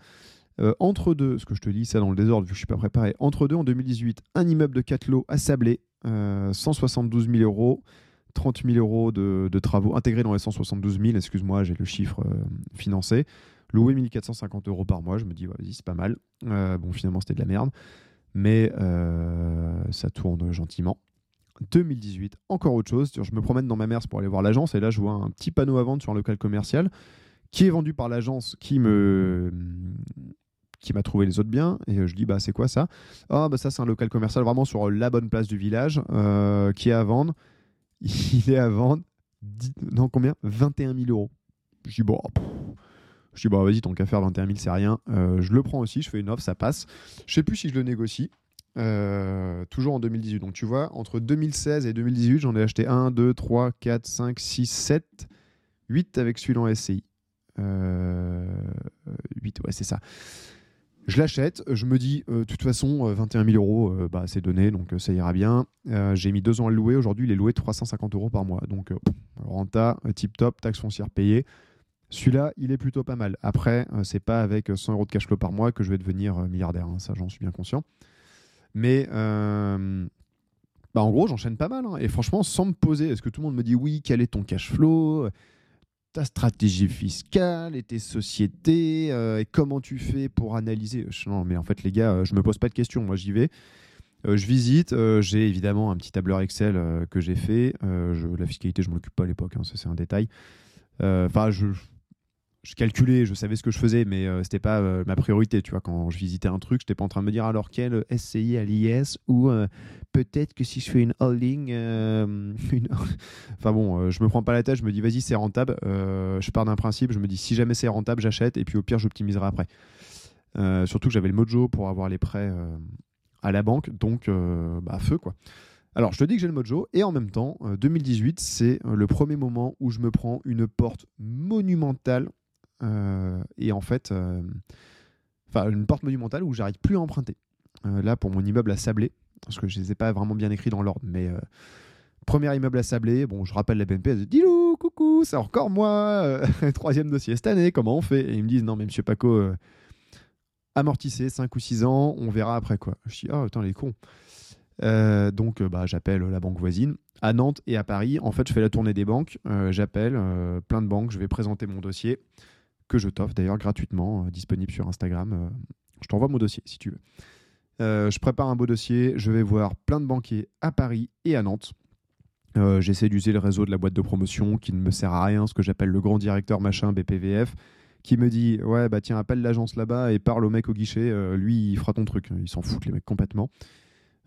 Euh, entre deux, ce que je te dis ça dans le désordre vu que je suis pas préparé, entre deux en 2018, un immeuble de 4 lots à Sablé, 172 000 euros, 30 000 euros de, travaux intégrés dans les 172 000, excuse-moi, j'ai le chiffre euh, financé. Loué 1450 euros par mois, je me dis, vas-y, c'est pas mal. bon, finalement, c'était de la merde, mais ça tourne gentiment. 2018, encore autre chose. Je me promène dans ma mère pour aller voir l'agence et là je vois un petit panneau à vendre sur un local commercial qui est vendu par l'agence qui me qui m'a trouvé les autres biens et je dis bah c'est quoi ça? Ah bah ça c'est un local commercial vraiment sur la bonne place du village euh, qui est à vendre. Il est à vendre non combien? 21 000 euros. Je dis bon je dis bah vas-y tant qu'à faire 21 000 c'est rien. Euh, je le prends aussi, je fais une offre, ça passe. Je sais plus si je le négocie. Euh, toujours en 2018. Donc tu vois, entre 2016 et 2018, j'en ai acheté 1, 2, 3, 4, 5, 6, 7, 8 avec celui-là en SCI. 8, ouais, c'est ça. Je l'achète, je me dis, euh, de toute façon, 21 000 euros, euh, bah, c'est donné, donc ça ira bien. J'ai mis deux ans à le louer, aujourd'hui il est loué 350 euros par mois. Donc renta, tip top, taxe foncière payée. Celui-là, il est plutôt pas mal. Après, c'est pas avec 100 euros de cash flow par mois que je vais devenir milliardaire, hein, ça j'en suis bien conscient. Mais euh, bah en gros, j'enchaîne pas mal. Hein. Et franchement, sans me poser, est-ce que tout le monde me dit oui, quel est ton cash flow ta stratégie fiscale et tes sociétés euh, et comment tu fais pour analyser? Non, mais en fait, les gars, euh, je me pose pas de questions. Moi, j'y vais. je visite. j'ai évidemment un petit tableur Excel que j'ai fait. la fiscalité, je m'en occupe pas à l'époque. Hein, c'est un détail. Enfin, je, je calculais, je savais ce que je faisais, mais euh, c'était pas euh, ma priorité. Tu vois, quand je visitais un truc, j'étais pas en train de me dire alors quel SCI à l'IS ou euh, peut-être que si je fais une holding, enfin bon, je me prends pas la tête, je me dis vas-y c'est rentable. je pars d'un principe, je me dis si jamais c'est rentable, j'achète et puis au pire j'optimiserai après. surtout que j'avais le mojo pour avoir les prêts à la banque, donc bah feu quoi. Alors, je te dis que j'ai le mojo, et en même temps, 2018, c'est le premier moment où je me prends une porte monumentale euh, et en fait, euh, enfin, une porte monumentale où j'arrive plus à emprunter. Euh, là, pour mon immeuble à Sablé, parce que je les ai pas vraiment bien écrits dans l'ordre, mais premier immeuble à Sablé, bon, je rappelle la BNP, elle dit Dilou, coucou, c'est encore moi, troisième dossier cette année, comment on fait? Et ils me disent Non, mais monsieur Paco, amortissez 5 ou 6 ans, on verra après quoi. Je dis Ah, oh, attends, les cons. donc, bah, j'appelle la banque voisine. À Nantes et à Paris, en fait, je fais la tournée des banques. j'appelle plein de banques, je vais présenter mon dossier que je t'offre d'ailleurs gratuitement, euh, disponible sur Instagram. Euh, je t'envoie mon dossier si tu veux. Euh, je prépare un beau dossier, je vais voir plein de banquiers à Paris et à Nantes. J'essaie d'user le réseau de la boîte de promotion qui ne me sert à rien, ce que j'appelle le grand directeur machin BPVF, qui me dit Ouais, bah tiens, appelle l'agence là-bas et parle au mec au guichet, lui il fera ton truc. Ils s'en foutent les mecs complètement.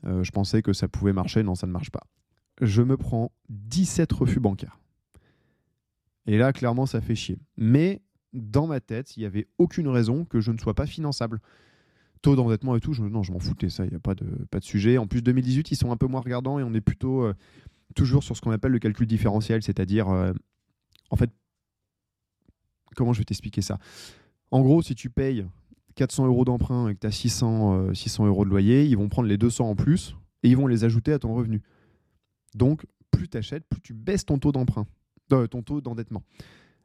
je pensais que ça pouvait marcher, non, ça ne marche pas. Je me prends 17 refus bancaires. Et là, clairement, ça fait chier. Mais dans ma tête, il n'y avait aucune raison que je ne sois pas finançable. Taux d'endettement et tout, je, non, je m'en foutais, ça, il n'y a pas de, pas de sujet. En plus, 2018, ils sont un peu moins regardants et on est plutôt euh, toujours sur ce qu'on appelle le calcul différentiel, c'est-à-dire, euh, en fait, comment je vais t'expliquer ça? En gros, si tu payes 400 euros d'emprunt et que tu as 600, 600 euros de loyer, ils vont prendre les 200 en plus et ils vont les ajouter à ton revenu. Donc, plus tu achètes, plus tu baisses ton taux d'emprunt, euh, ton taux d'endettement.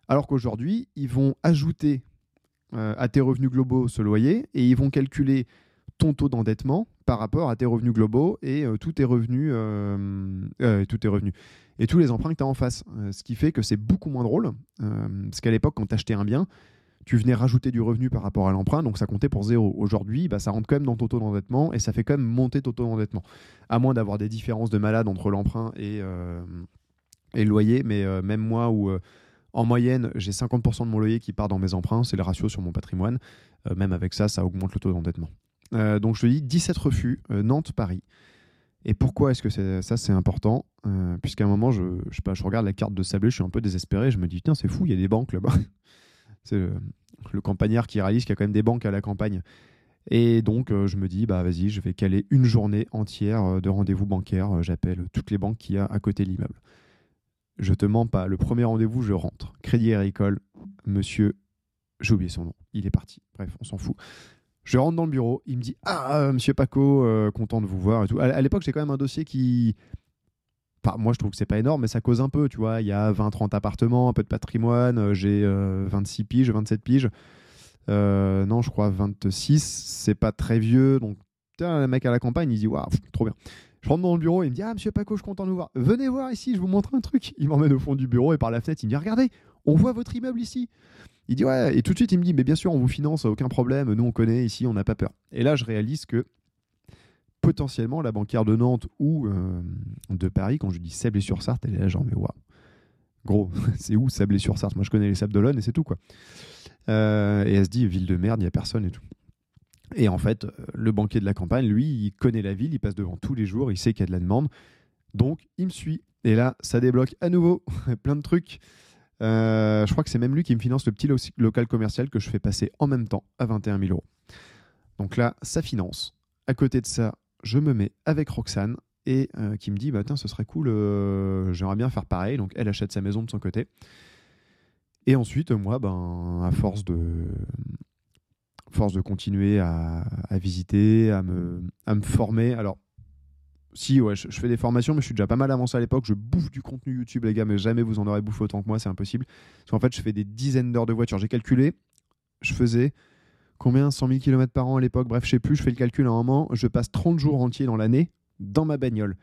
Alors qu'aujourd'hui, ils vont ajouter euh, à tes revenus globaux ce loyer et ils vont calculer ton taux d'endettement par rapport à tes revenus globaux et tous tes revenus, tous tes revenus et tous les emprunts que tu as en face. ce qui fait que c'est beaucoup moins drôle. parce qu'à l'époque, quand tu achetais un bien, tu venais rajouter du revenu par rapport à l'emprunt, donc ça comptait pour zéro. Aujourd'hui, bah, ça rentre quand même dans ton taux d'endettement et ça fait quand même monter ton taux d'endettement. À moins d'avoir des différences de malade entre l'emprunt et, euh, et, le loyer, mais euh, même moi où euh, en moyenne j'ai 50% de mon loyer qui part dans mes emprunts, c'est le ratio sur mon patrimoine, même avec ça, ça augmente le taux d'endettement. donc je te dis 17 refus, Nantes, Paris. Et pourquoi est-ce que ça c'est important? Puisqu'à un moment, je, je, pas, je regarde la carte de Sablé, je suis un peu désespéré, je me dis, tiens, c'est fou, il y a des banques là-bas. C'est le, campagnard qui réalise qu'il y a quand même des banques à la campagne. Et donc, euh, je me dis, bah vas-y, je vais caler une journée entière euh, de rendez-vous bancaire. Euh, j'appelle toutes les banques qu'il y a à côté de l'immeuble. Je te mens pas, le premier rendez-vous, je rentre. Crédit Agricole, monsieur, j'ai oublié son nom, il est parti. Bref, on s'en fout. Je rentre dans le bureau, il me dit Ah, monsieur Paco, content de vous voir. À, l'époque, j'ai quand même un dossier qui, moi, je trouve que c'est pas énorme, mais ça cause un peu, tu vois. Il y a 20-30 appartements, un peu de patrimoine, euh, j'ai 26 euh, piges, 27 piges. Euh, non, je crois 26, c'est pas très vieux. Donc, le mec à la campagne, il dit Waouh, trop bien. Je rentre dans le bureau, il me dit Ah, monsieur Paco, je suis content de vous voir. Venez voir ici, je vous montre un truc. Il m'emmène au fond du bureau et par la fenêtre, il me dit Regardez, on voit votre immeuble ici. Il dit Ouais, et tout de suite, il me dit Mais bien sûr, on vous finance, aucun problème, nous on connaît ici, on n'a pas peur. Et là, je réalise que potentiellement la banquière de Nantes ou euh, de Paris, quand je dis Sablé-sur-Sarthe, elle est là genre, mais waouh, gros, c'est où Sablé-sur-Sarthe Moi je connais les Sables d'Olonne et c'est tout quoi. Euh, et elle se dit, ville de merde, il n'y a personne et tout. Et en fait, euh, le banquier de la campagne, lui, il connaît la ville, il passe devant tous les jours, il sait qu'il y a de la demande. Donc, il me suit. Et là, ça débloque à nouveau plein de trucs. je crois que c'est même lui qui me finance le petit local commercial que je fais passer en même temps à 21 000 euros. Donc là, ça finance. À côté de ça, je me mets avec Roxane et euh, qui me dit bah ce serait cool, euh, j'aimerais bien faire pareil. Donc elle achète sa maison de son côté. Et ensuite, moi, ben, à force de, force de continuer à, visiter, à me, former. Alors, si, ouais, je, fais des formations, mais je suis déjà pas mal avancé à l'époque. Je bouffe du contenu YouTube, les gars, mais jamais vous en aurez bouffé autant que moi, c'est impossible. Parce qu'en fait, je fais des dizaines d'heures de voiture. J'ai calculé, je faisais combien? 100 000 km par an à l'époque, bref, je sais plus, je fais le calcul à un moment, je passe 30 jours entiers dans l'année dans ma bagnole.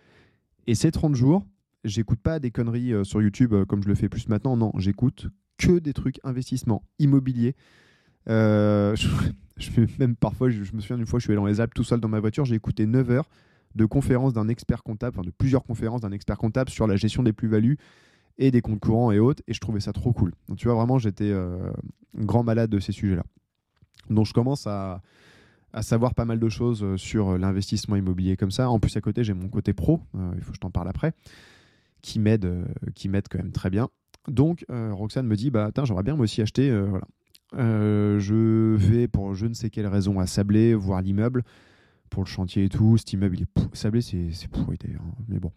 Et ces 30 jours, j'écoute pas des conneries euh, sur YouTube euh, comme je le fais plus maintenant, non, j'écoute que des trucs investissement immobilier. Euh, je, même parfois, je, me souviens d'une fois, je suis allé dans les Alpes tout seul dans ma voiture, j'ai écouté 9 heures de conférences d'un expert comptable, enfin de plusieurs conférences d'un expert comptable sur la gestion des plus-values et des comptes courants et autres, et je trouvais ça trop cool. Donc tu vois, vraiment, j'étais grand malade de ces sujets-là. Donc je commence à, savoir pas mal de choses euh, sur euh, l'investissement immobilier comme ça. En plus, à côté, j'ai mon côté pro, euh, il faut que je t'en parle après, qui m'aide, qui m'aide quand même très bien. Donc, Roxane me dit, bah, j'aimerais bien moi aussi acheter. voilà. Je vais pour je ne sais quelle raison à Sablé voir l'immeuble pour le chantier et tout. Cet immeuble, il est Sablé, c'est, pourri d'ailleurs. Hein. Mais bon,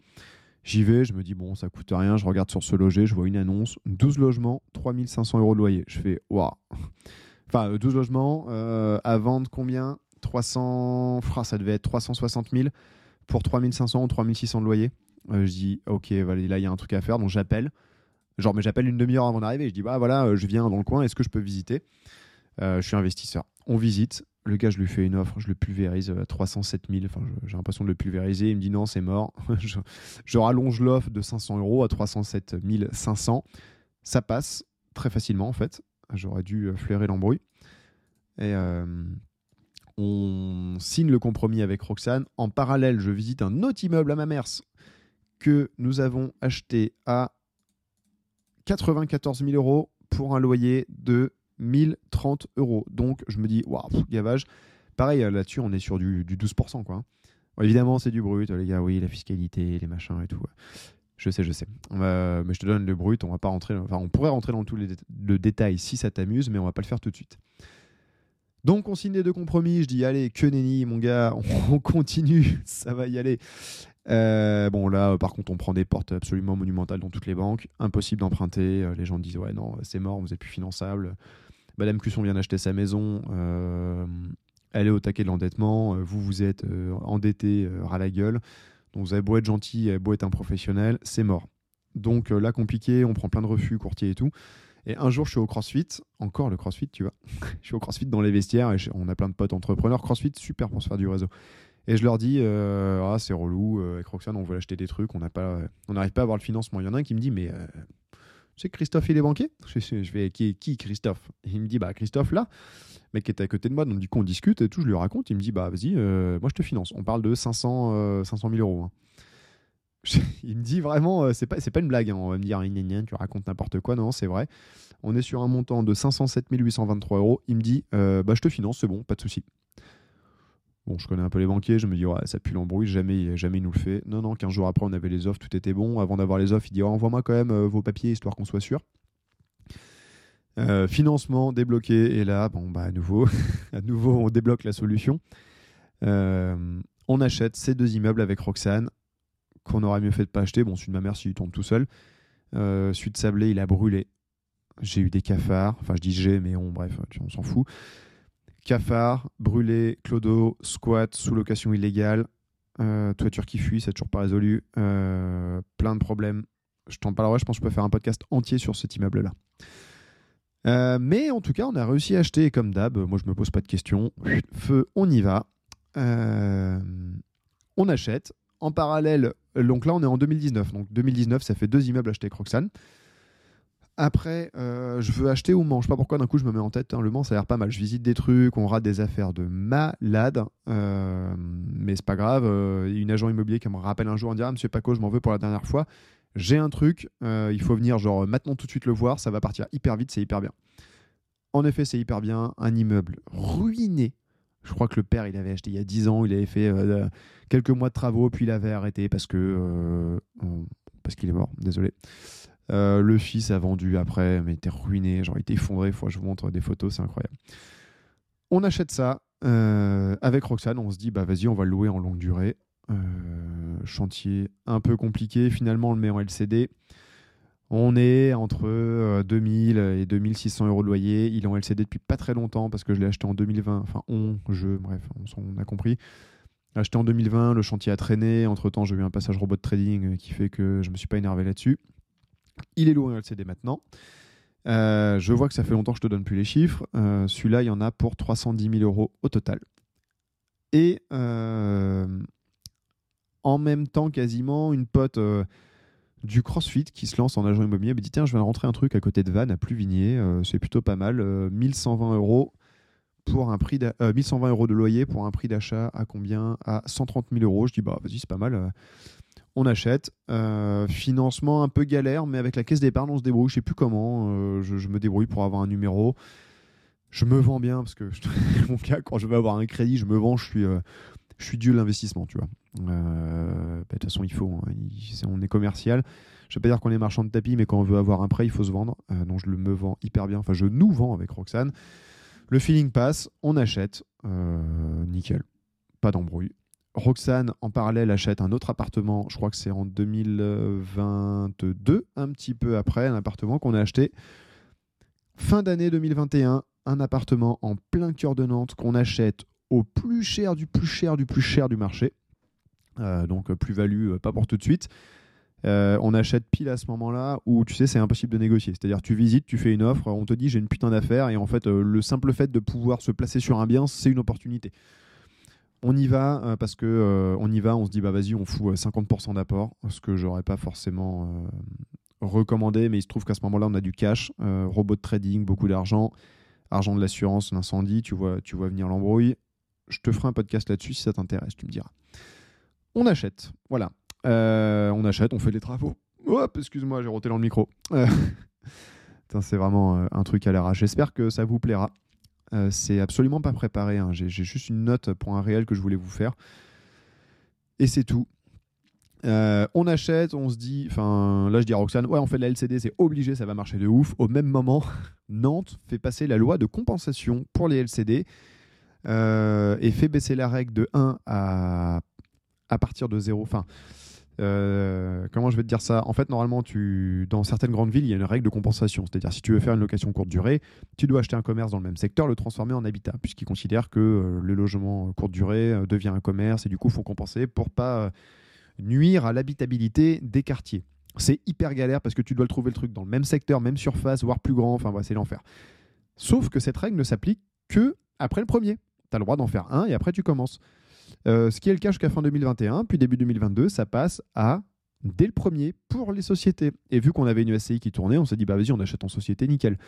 j'y vais, je me dis, bon, ça coûte rien. Je regarde sur ce loger, je vois une annonce 12 logements, 3500 euros de loyer. Je fais, waouh Enfin, 12 euh, logements. Euh, à vendre combien? 300. ça devait être 360 000 pour 3500 ou 3600 de loyer. Euh, je dis, ok, là, il y a un truc à faire. Donc, j'appelle. Genre, mais j'appelle une demi-heure avant d'arriver. Je dis, bah voilà, je viens dans le coin. Est-ce que je peux visiter? Je suis investisseur. On visite. Le gars, je lui fais une offre, je le pulvérise à 307 000. Enfin, j'ai l'impression de le pulvériser. Il me dit non, c'est mort. je, rallonge l'offre de 500 euros à 307 500. Ça passe très facilement en fait. J'aurais dû euh, flairer l'embrouille. Et euh, on signe le compromis avec Roxane. En parallèle, je visite un autre immeuble à ma mère que nous avons acheté à 94 000 euros pour un loyer de 1030 euros. Donc je me dis, waouh, gavage. Pareil, euh, là-dessus, on est sur du, 12%. Quoi. évidemment, c'est du brut, les gars, oui, la fiscalité, les machins et tout. Je sais, je sais. mais je te donne le brut. On va pas rentrer. Enfin, on pourrait rentrer dans tous les le détail si ça t'amuse, mais on va pas le faire tout de suite. Donc on signe les deux compromis. Je dis allez, que nenni, mon gars, on continue, ça va y aller. Euh, bon là, par contre, on prend des portes absolument monumentales dans toutes les banques. Impossible d'emprunter. Euh, les gens disent ouais non, c'est mort, vous êtes plus finançable. Madame Cusson vient d'acheter sa maison. Euh, elle est au taquet de l'endettement. Vous vous êtes endetté ras la gueule. Donc vous avez beau être gentil, beau être un professionnel, c'est mort. Donc là, compliqué, on prend plein de refus, courtier et tout. Et un jour, je suis au CrossFit, encore le CrossFit, tu vois. je suis au CrossFit dans les vestiaires et on a plein de potes entrepreneurs. CrossFit, super pour se faire du réseau. Et je leur dis, euh, ah, c'est relou, euh, avec Roxane, on veut acheter des trucs, on n'arrive pas à avoir le financement. Il y en a un qui me dit, mais euh, tu sais que Christophe, il est banquier? Je, vais, qui, qui Christophe? Il me dit, bah, Christophe, là, mec qui était à côté de moi, donc du coup, on discute et tout, je lui raconte. Il me dit, bah, vas-y, moi, je te finance. On parle de 500, 500 000 euros. Hein. il me dit vraiment, c'est pas, pas une blague. Hein. On va me dire, tu racontes n'importe quoi. Non, c'est vrai. On est sur un montant de 507 823 euros. Il me dit, bah, je te finance, c'est bon, pas de souci. Bon, je connais un peu les banquiers, je me dis, ça pue l'embrouille, jamais, jamais il nous le fait. Non, non, 15 jours après, on avait les offres, tout était bon. Avant d'avoir les offres, il dit, oh, envoie-moi quand même euh, vos papiers, histoire qu'on soit sûr. Euh, financement débloqué, et là, bon, bah, à nouveau, à nouveau, on débloque la solution. Euh, on achète ces deux immeubles avec Roxane, qu'on aurait mieux fait de pas acheter. Bon, celui de ma mère, s'il tombe tout seul. celui de Sablé, il a brûlé. J'ai eu des cafards. Enfin, je dis j'ai, mais on, bref, on s'en fout. Cafard, brûlé, clodo, squat, sous-location illégale, euh, toiture qui fuit, c'est toujours pas résolu, euh, plein de problèmes. Je t'en parlerai, je pense que je peux faire un podcast entier sur cet immeuble-là. Euh, mais en tout cas, on a réussi à acheter, comme d'hab, moi je me pose pas de questions, feu, on y va. on achète. En parallèle, donc là on est en 2019, donc 2019 ça fait deux immeubles achetés avec Roxane. Après, euh, je veux acheter au Mans. Je sais pas pourquoi d'un coup je me mets en tête. Hein, le Mans, ça a l'air pas mal. Je visite des trucs, on rate des affaires de malade. Euh, mais c'est pas grave. Euh, une agent immobilier qui me rappelle un jour en disant ah, Monsieur Paco, je m'en veux pour la dernière fois. J'ai un truc. Il faut venir genre maintenant tout de suite le voir. Ça va partir hyper vite. C'est hyper bien. En effet, c'est hyper bien. Un immeuble ruiné. Je crois que le père, il avait acheté il y a 10 ans. Il avait fait quelques mois de travaux, puis il avait arrêté parce que parce qu'il est mort. Désolé. Euh, le fils a vendu après, mais il était ruiné, genre il était effondré. Je vous montre des photos, c'est incroyable. On achète ça euh, avec Roxane. On se dit, bah vas-y, on va le louer en longue durée. Euh, chantier un peu compliqué. Finalement, on le met en LCD. On est entre 2000 et 2600 euros de loyer. Il est en LCD depuis pas très longtemps parce que je l'ai acheté en 2020. Enfin, on, je, bref, on, a compris. Acheté en 2020, le chantier a traîné. Entre temps, j'ai eu un passage robot de trading qui fait que je me suis pas énervé là-dessus. Il est loué en LCD maintenant. Euh, je vois que ça fait longtemps que je te donne plus les chiffres. Euh, celui-là, il y en a pour 310 000 euros au total. Et euh, en même temps, quasiment, une pote du CrossFit qui se lance en agent immobilier me dit Tiens, je de rentrer un truc à côté de Vannes, à Pluvigné. c'est plutôt pas mal. 1120 euros pour un prix 1120 euros de loyer pour un prix d'achat à combien? À 130 000 euros. Je dis Bah, vas-y, c'est pas mal on achète. Euh, financement un peu galère, mais avec la caisse d'épargne, on se débrouille. Je sais plus comment. Euh, je, me débrouille pour avoir un numéro. Je me vends bien parce que mon cas, quand je veux avoir un crédit, je me vends. Je suis, euh, je l'investissement, tu vois. Bah, de toute façon, il faut. Hein. on est commercial. Je ne vais pas dire qu'on est marchand de tapis, mais quand on veut avoir un prêt, il faut se vendre. donc je le me vends hyper bien. Enfin, je nous vends avec Roxane. Le feeling passe, on achète. nickel. Pas d'embrouille. Roxane, en parallèle, achète un autre appartement, je crois que c'est en 2022, un petit peu après, un appartement qu'on a acheté fin d'année 2021, un appartement en plein cœur de Nantes qu'on achète au plus cher du plus cher du plus cher du marché. Euh, donc plus-value, euh, pas pour tout de suite. Euh, on achète pile à ce moment-là où tu sais c'est impossible de négocier. C'est-à-dire tu visites, tu fais une offre, on te dit j'ai une putain d'affaire et en fait le simple fait de pouvoir se placer sur un bien c'est une opportunité on y va euh, parce que euh, on y va, on se dit bah vas-y, on fout 50% euh, d'apport, ce que j'aurais pas forcément recommandé, mais il se trouve qu'à ce moment-là, on a du cash, robot de trading, beaucoup d'argent, argent de l'assurance, l'incendie, tu vois, tu vois venir l'embrouille. Je te ferai un podcast là-dessus si ça t'intéresse, tu me diras. On achète, voilà. on achète, on fait les travaux. Hop, excuse-moi, j'ai roté dans le micro. c'est vraiment un truc à l'arrache. J'espère que ça vous plaira. Euh, c'est absolument pas préparé. Hein. J'ai juste une note pour un réel que je voulais vous faire. Et c'est tout. Euh, on achète, on se dit, enfin là je dis à Roxane, ouais on fait de la LCD, c'est obligé, ça va marcher de ouf. Au même moment, Nantes fait passer la loi de compensation pour les LCD euh, et fait baisser la règle de 1 à, à partir de 0. Enfin, euh, comment je vais te dire ça? En fait, normalement, tu, dans certaines grandes villes, il y a une règle de compensation. C'est-à-dire, si tu veux faire une location courte durée, tu dois acheter un commerce dans le même secteur, le transformer en habitat, puisqu'ils considèrent que euh, le logement courte durée euh, devient un commerce et du coup, faut compenser pour pas nuire à l'habitabilité des quartiers. C'est hyper galère parce que tu dois le trouver le truc dans le même secteur, même surface, voire plus grand. Enfin, voilà, c'est l'enfer. Sauf que cette règle ne s'applique que après le premier. Tu as le droit d'en faire un et après tu commences. Euh, ce qui est le cas jusqu'à fin 2021, puis début 2022, ça passe à dès le premier pour les sociétés. Et vu qu'on avait une SCI qui tournait, on s'est dit bah vas-y, on achète en société, nickel.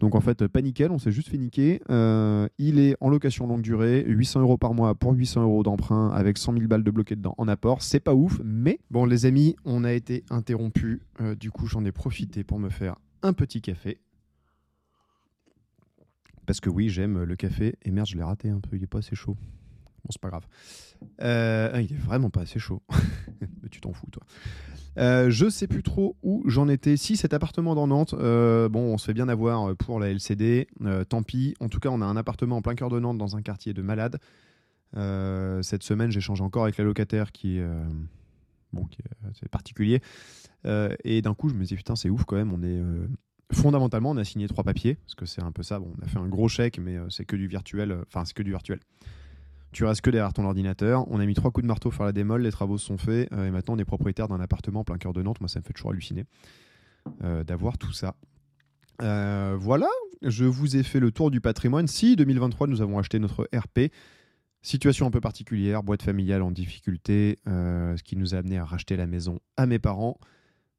Donc en fait, pas nickel, on s'est juste fait niquer. Euh, il est en location longue durée, 800 euros par mois pour 800 euros d'emprunt avec 100 000 balles de bloqué dedans en apport. C'est pas ouf, mais bon, les amis, on a été interrompus. Euh, du coup, j'en ai profité pour me faire un petit café. Parce que oui, j'aime le café. Et merde, je l'ai raté un peu, il est pas assez chaud. Bon, c'est pas grave. Euh, ah, il est vraiment pas assez chaud. Mais tu t'en fous, toi. Euh, je sais plus trop où j'en étais. Si cet appartement dans Nantes, euh, bon, on se fait bien avoir pour la LCD. tant pis. En tout cas, on a un appartement en plein cœur de Nantes dans un quartier de malades. cette semaine, j'échange encore avec la locataire qui bon, qui est, particulier. et d'un coup, je me dis putain, c'est ouf quand même. On est fondamentalement, on a signé trois papiers parce que c'est un peu ça. Bon, on a fait un gros chèque, mais c'est que du virtuel. Enfin, c'est que du virtuel. Tu restes que derrière ton ordinateur. On a mis trois coups de marteau faire la démol, les travaux sont faits euh, et maintenant on est propriétaire d'un appartement en plein cœur de Nantes. Moi, ça me fait toujours halluciner euh, d'avoir tout ça. Euh, voilà, je vous ai fait le tour du patrimoine. Si 2023, nous avons acheté notre RP. Situation un peu particulière, boîte familiale en difficulté, ce qui nous a amené à racheter la maison à mes parents.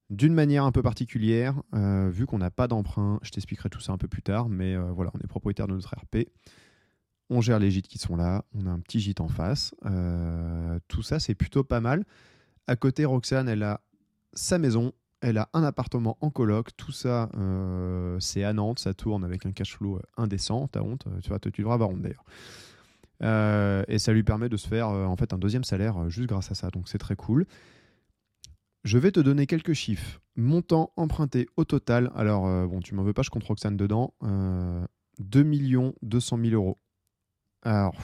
D'une manière un peu particulière, vu qu'on n'a pas d'emprunt, je t'expliquerai tout ça un peu plus tard, mais voilà, on est propriétaire de notre RP on gère les gîtes qui sont là, on a un petit gîte en face. Euh, tout ça, c'est plutôt pas mal. À côté, Roxane, elle a sa maison, elle a un appartement en coloc. Tout ça, euh, c'est à Nantes, ça tourne avec un cash flow euh, indécent. T'as honte, tu, vas, tu devras avoir honte d'ailleurs. et ça lui permet de se faire en fait un deuxième salaire juste grâce à ça. Donc c'est très cool. Je vais te donner quelques chiffres. Montant emprunté au total. Alors, bon, tu m'en veux pas, je compte Roxane dedans. 2 200 000 euros. Alors,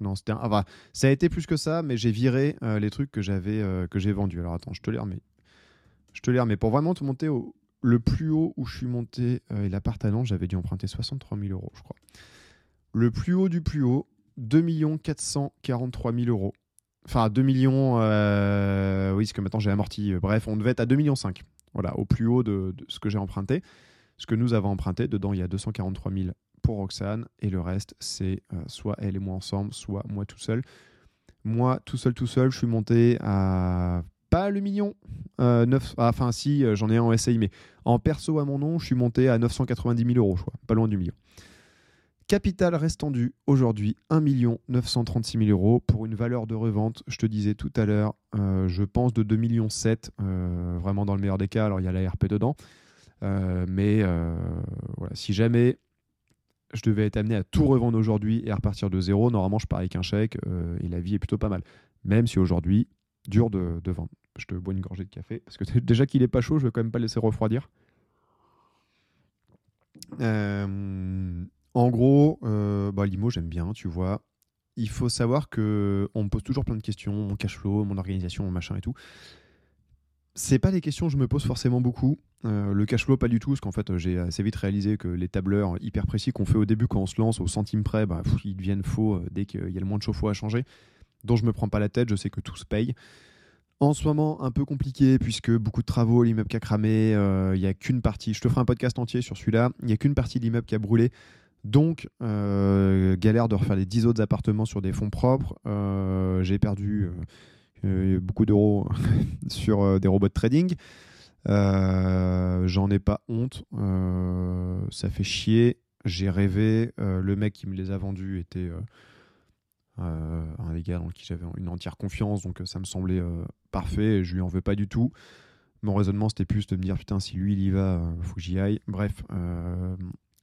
non, c'était un... ça a été plus que ça, mais j'ai viré euh, les trucs que j'avais euh, que j'ai vendus. Alors attends, je te les remets. Je te les remets. Pour vraiment te monter au le plus haut où je suis monté, euh, et l'appart à j'avais dû emprunter 63 000 euros, je crois. Le plus haut du plus haut, 2 443 000 euros. Enfin, 2 millions. oui, parce que maintenant j'ai amorti. Bref, on devait être à 2 millions 5. Voilà, au plus haut de, de ce que j'ai emprunté. Ce que nous avons emprunté, dedans il y a 243 000 pour Roxane et le reste c'est euh, soit elle et moi ensemble, soit moi tout seul. Moi tout seul tout seul, je suis monté à pas le million, euh, ah, enfin si euh, j'en ai un en SAI, mais en perso à mon nom, je suis monté à 990 000 euros, je crois, pas loin du million. Capital restant dû aujourd'hui 1 936 000 euros pour une valeur de revente, je te disais tout à l'heure, je pense de 2 millions 7, vraiment dans le meilleur des cas, alors il y a la RP dedans, mais voilà, si jamais je devais être amené à tout revendre aujourd'hui et à repartir de zéro, normalement je pars avec un chèque euh, et la vie est plutôt pas mal. Même si aujourd'hui, dur de, vendre. Je te bois une gorgée de café parce que déjà qu'il est pas chaud, je vais quand même pas laisser refroidir. Euh, en gros, euh, bah, l'IMO j'aime bien, tu vois. Il faut savoir que on me pose toujours plein de questions, mon cash flow, mon organisation, mon machin et tout c'est pas des questions que je me pose forcément beaucoup. Euh, le cash flow, pas du tout, parce qu'en fait, j'ai assez vite réalisé que les tableurs hyper précis qu'on fait au début quand on se lance au centime près, bah, ils deviennent faux euh, dès qu'il y a le moins de chauffe-eau à changer. Donc je me prends pas la tête, je sais que tout se paye. En ce moment, un peu compliqué, puisque beaucoup de travaux, l'immeuble qui a cramé, euh, il n'y a qu'une partie. Je te ferai un podcast entier sur celui-là. Il n'y a qu'une partie de l'immeuble qui a brûlé. Donc, galère de refaire les 10 autres appartements sur des fonds propres. j'ai perdu euh, beaucoup d'euros sur euh, des robots de trading. Euh, j'en ai pas honte. ça fait chier. J'ai rêvé. le mec qui me les a vendus était un des gars dans qui j'avais une entière confiance, donc ça me semblait parfait je lui en veux pas du tout. Mon raisonnement c'était plus de me dire putain si lui il y va, faut que j'y aille. Bref,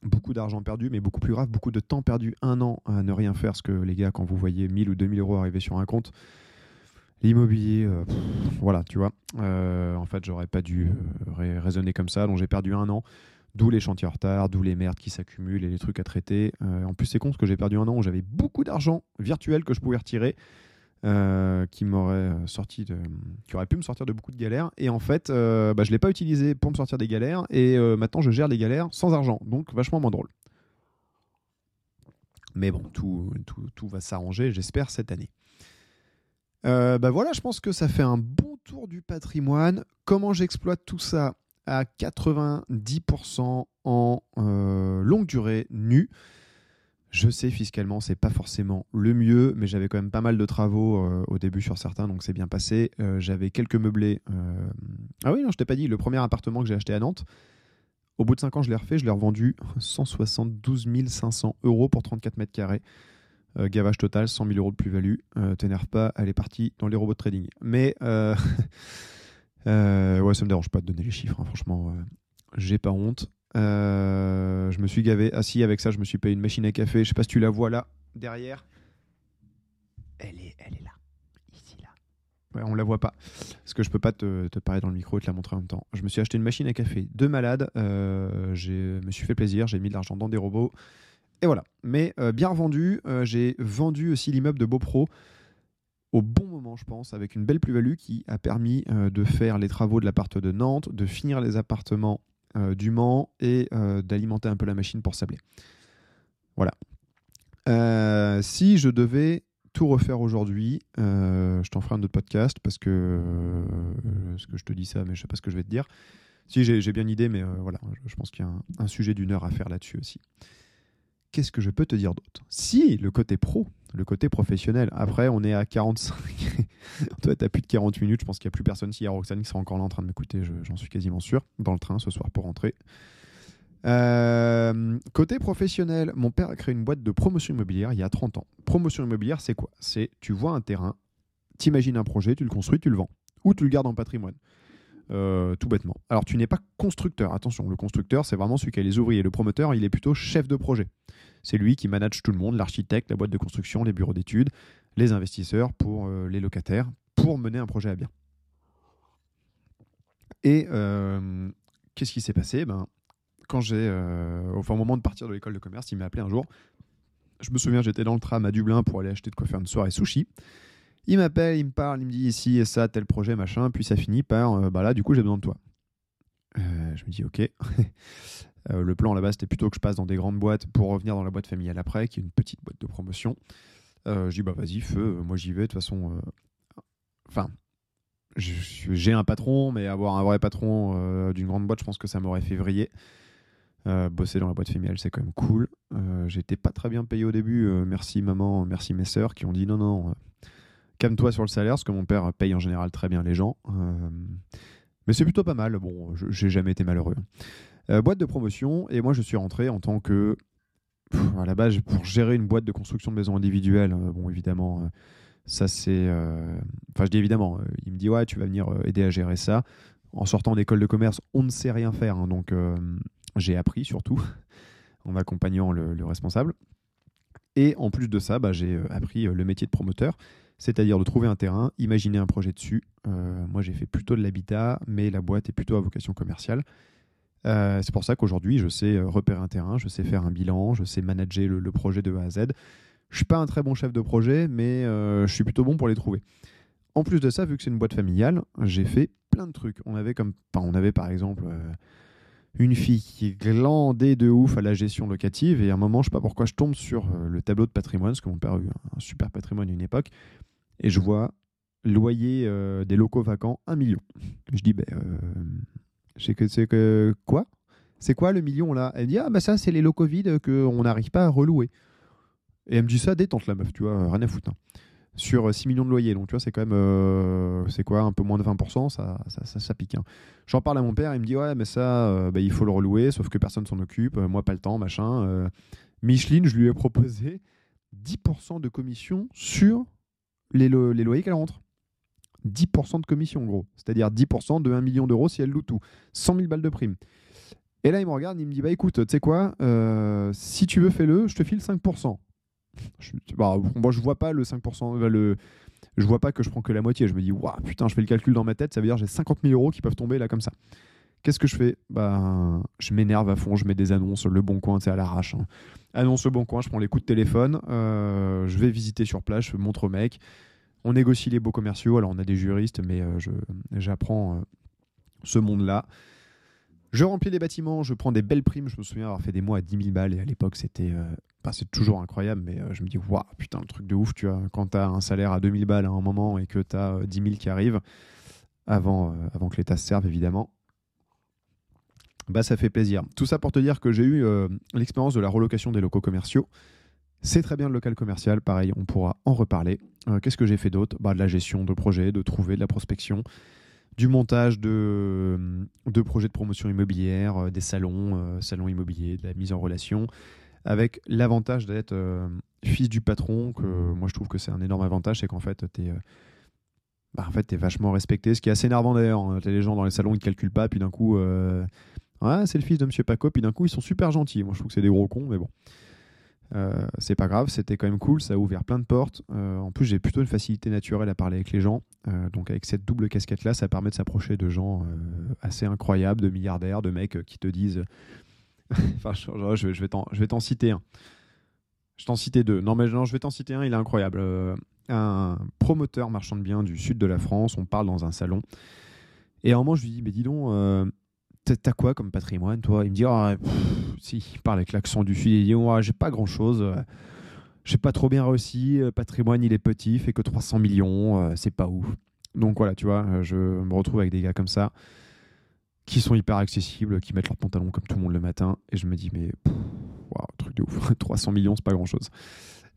beaucoup d'argent perdu, mais beaucoup plus grave, beaucoup de temps perdu, un an à ne rien faire, parce que les gars quand vous voyez 1000 ou 2000 euros arriver sur un compte, L'immobilier, euh, voilà, tu vois. Euh, en fait, j'aurais pas dû euh, raisonner comme ça, donc j'ai perdu un an. D'où les chantiers en retard, d'où les merdes qui s'accumulent et les trucs à traiter. en plus, c'est con parce que j'ai perdu un an où j'avais beaucoup d'argent virtuel que je pouvais retirer, qui m'aurait sorti de, qui aurait pu me sortir de beaucoup de galères. Et en fait, bah, je l'ai pas utilisé pour me sortir des galères. Et maintenant, je gère les galères sans argent, donc vachement moins drôle. Mais bon, tout, tout, tout va s'arranger, j'espère, cette année. Euh, bah voilà, je pense que ça fait un bon autour du patrimoine. Comment j'exploite tout ça à 90% en euh, longue durée nue. Je sais fiscalement c'est pas forcément le mieux, mais j'avais quand même pas mal de travaux euh, au début sur certains, donc c'est bien passé. Euh, j'avais quelques meublés. Ah oui, non, je t'ai pas dit, le premier appartement que j'ai acheté à Nantes, au bout de 5 ans, je l'ai refait, je l'ai revendu 172 500 euros pour 34 mètres carrés. Gavage total, 100 000 euros de plus-value. T'énerve pas, elle est partie dans les robots de trading. Mais Euh, ouais, ça me dérange pas de donner les chiffres, hein, franchement, euh, j'ai pas honte. Euh, je me suis gavé. Assis avec ça, je me suis payé une machine à café. Je sais pas si tu la vois là, derrière. Elle est, elle est là. Ici, là. Ouais, on la voit pas. Parce que je peux pas te, te parler dans le micro et te la montrer en même temps. Je me suis acheté une machine à café de malade. je me suis fait plaisir. J'ai mis de l'argent dans des robots. Et voilà. Mais bien revendu. j'ai vendu aussi l'immeuble de Beaupro au bon moment, je pense, avec une belle plus-value qui a permis euh, de faire les travaux de l'appart de Nantes, de finir les appartements euh, du Mans et euh, d'alimenter un peu la machine pour sabler. Voilà. si je devais tout refaire aujourd'hui, je t'en ferai un autre podcast parce que, ce que je te dis ça, mais je sais pas ce que je vais te dire. Si j'ai bien une idée, mais voilà, je, pense qu'il y a un sujet d'une heure à faire là-dessus aussi qu'est-ce que je peux te dire d'autre? Si, le côté pro, le côté professionnel. Après, on est à 45. Toi, tu as plus de 40 minutes. Je pense qu'il n'y a plus personne. S'il y a Roxane qui sera encore là en train de m'écouter, j'en suis quasiment sûr, dans le train ce soir pour rentrer. Euh, côté professionnel, mon père a créé une boîte de promotion immobilière il y a 30 ans. Promotion immobilière, c'est quoi? C'est tu vois un terrain, t'imagines un projet, tu le construis, tu le vends. Ou tu le gardes en patrimoine. Euh, tout bêtement. Alors tu n'es pas constructeur, attention, le constructeur c'est vraiment celui qui a les ouvriers. Le promoteur il est plutôt chef de projet. C'est lui qui manage tout le monde, l'architecte, la boîte de construction, les bureaux d'études, les investisseurs pour euh, les locataires, pour mener un projet à bien. Et euh, qu'est-ce qui s'est passé? Ben, Quand j'ai, au moment de partir de l'école de commerce, il m'a appelé un jour. Je me souviens, j'étais dans le tram à Dublin pour aller acheter de quoi faire une soirée sushi. Il m'appelle, il me parle, il me dit ici et ça, tel projet, machin, puis ça finit par euh, bah là, du coup, j'ai besoin de toi. Euh, je me dis ok. Euh, le plan là-bas, c'était plutôt que je passe dans des grandes boîtes pour revenir dans la boîte familiale après, qui est une petite boîte de promotion. je dis bah vas-y, feu, moi j'y vais. De toute façon, enfin, j'ai un patron, mais avoir un vrai patron d'une grande boîte, je pense que ça m'aurait fait vriller. bosser dans la boîte familiale, c'est quand même cool. J'étais pas très bien payé au début. merci maman, merci mes sœurs qui ont dit non, non, calme-toi sur le salaire, parce que mon père paye en général très bien les gens. Euh, mais c'est plutôt pas mal. Bon, j'ai jamais été malheureux. Euh, boîte de promotion, et moi je suis rentré en tant que. à la base, pour gérer une boîte de construction de maisons individuelles, euh, bon, évidemment, ça c'est. Enfin, je dis évidemment, il me dit, ouais, tu vas venir aider à gérer ça. En sortant d'école de commerce, on ne sait rien faire, hein, donc j'ai appris surtout en accompagnant le, le, responsable. Et en plus de ça, bah, j'ai appris le métier de promoteur c'est-à-dire de trouver un terrain, imaginer un projet dessus. Euh, moi, j'ai fait plutôt de l'habitat, mais la boîte est plutôt à vocation commerciale. Euh, c'est pour ça qu'aujourd'hui, je sais euh, repérer un terrain, je sais faire un bilan, je sais manager le, projet de A à Z. Je suis pas un très bon chef de projet, mais je suis plutôt bon pour les trouver. En plus de ça, vu que c'est une boîte familiale, j'ai fait plein de trucs. On avait comme, on avait par exemple une fille qui glandait de ouf à la gestion locative et à un moment, je sais pas pourquoi, je tombe sur le tableau de patrimoine, parce que mon père a eu un super patrimoine à une époque et je vois loyer euh, des locaux vacants 1 million. Je dis, ben, euh, que c'est que quoi? C'est quoi le million là? Elle me dit, ah ben ça c'est les locaux vides qu'on n'arrive pas à relouer. Et elle me dit ça, détente la meuf, tu vois, rien à foutre. Hein. Sur 6 millions de loyers, donc tu vois, c'est quand même, euh, c'est quoi, un peu moins de 20%, ça, ça, ça, pique. Hein. J'en parle à mon père, il me dit, ouais, mais ça, ben, il faut le relouer, sauf que personne s'en occupe, moi pas le temps, machin. Micheline, je lui ai proposé 10% de commission sur les, loyers qu'elle rentre. 10% de commission, gros. C'est-à-dire 10% de 1 million d'euros si elle loue tout. 100 000 balles de prime. Et là, il me regarde, il me dit Bah écoute, tu sais quoi, euh, si tu veux, fais-le, je te file 5%. Je, bah, moi, je vois pas le 5%, euh, le, je vois pas que je prends que la moitié. Je me dis Waouh, putain, je fais le calcul dans ma tête, ça veut dire j'ai 50 000 euros qui peuvent tomber là comme ça. Qu'est-ce que je fais? Bah, je m'énerve à fond, je mets des annonces, le bon coin, c'est à l'arrache. Hein. Annonce le bon coin, je prends les coups de téléphone, euh, je vais visiter sur place, je montre au mec. On négocie les beaux commerciaux. Alors, on a des juristes, mais euh, j'apprends euh, ce monde-là. Je remplis les bâtiments, je prends des belles primes. Je me souviens avoir fait des mois à 10 000 balles et à l'époque, c'était c'est toujours incroyable, mais je me dis, waouh, putain, le truc de ouf, tu vois, quand tu as un salaire à 2000 balles à un moment et que tu as 10 000 qui arrivent, avant, avant que l'État se serve, évidemment. Bah, ça fait plaisir. Tout ça pour te dire que j'ai eu l'expérience de la relocation des locaux commerciaux. C'est très bien le local commercial, pareil, on pourra en reparler. Qu'est-ce que j'ai fait d'autre? Bah, De la gestion de projets, de trouver, de la prospection, du montage de, de projets de promotion immobilière, des salons, salons immobiliers, de la mise en relation, avec l'avantage d'être fils du patron, que moi je trouve que c'est un énorme avantage, c'est qu'en fait, tu es bah, vachement respecté. Ce qui est assez énervant d'ailleurs. Hein. Les gens dans les salons, ils calculent pas, puis d'un coup, c'est le fils de Monsieur Paco, puis d'un coup, ils sont super gentils. Moi, je trouve que c'est des gros cons, mais bon. Euh, c'est pas grave, c'était quand même cool, ça a ouvert plein de portes. Euh, en plus, j'ai plutôt une facilité naturelle à parler avec les gens. Euh, donc, avec cette double casquette-là, ça permet de s'approcher de gens assez incroyables, de milliardaires, de mecs qui te disent. enfin, je, vais t'en citer un. Je t'en citais deux. Non, mais non, je vais t'en citer un, il est incroyable un promoteur marchand de biens du sud de la France. On parle dans un salon. Et à un moment, je lui dis, mais dis donc, t'as quoi comme patrimoine, toi? Il me dit, oh, si, il parle avec l'accent du sud. Il dit, j'ai pas grand-chose. Euh, j'ai pas trop bien réussi. Le patrimoine, il est petit, fait que 300 millions. Euh, c'est pas ouf. Donc voilà, tu vois, je me retrouve avec des gars comme ça qui sont hyper accessibles, qui mettent leurs pantalons comme tout le monde le matin. Et je me dis, mais truc de ouf. 300 millions, c'est pas grand-chose.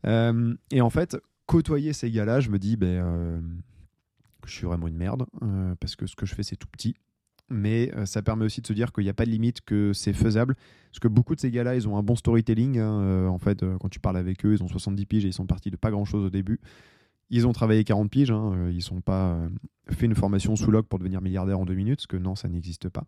et en fait, côtoyer ces gars-là, je me dis ben, euh, je suis vraiment une merde, euh, parce que ce que je fais, c'est tout petit. Mais euh, ça permet aussi de se dire qu'il n'y a pas de limite, que c'est faisable. Parce que beaucoup de ces gars-là, ils ont un bon storytelling. Hein, en fait, quand tu parles avec eux, ils ont 70 piges et ils sont partis de pas grand-chose au début. Ils ont travaillé 40 piges, hein, ils sont pas fait une formation sous log pour devenir milliardaire en deux minutes, parce que non, ça n'existe pas.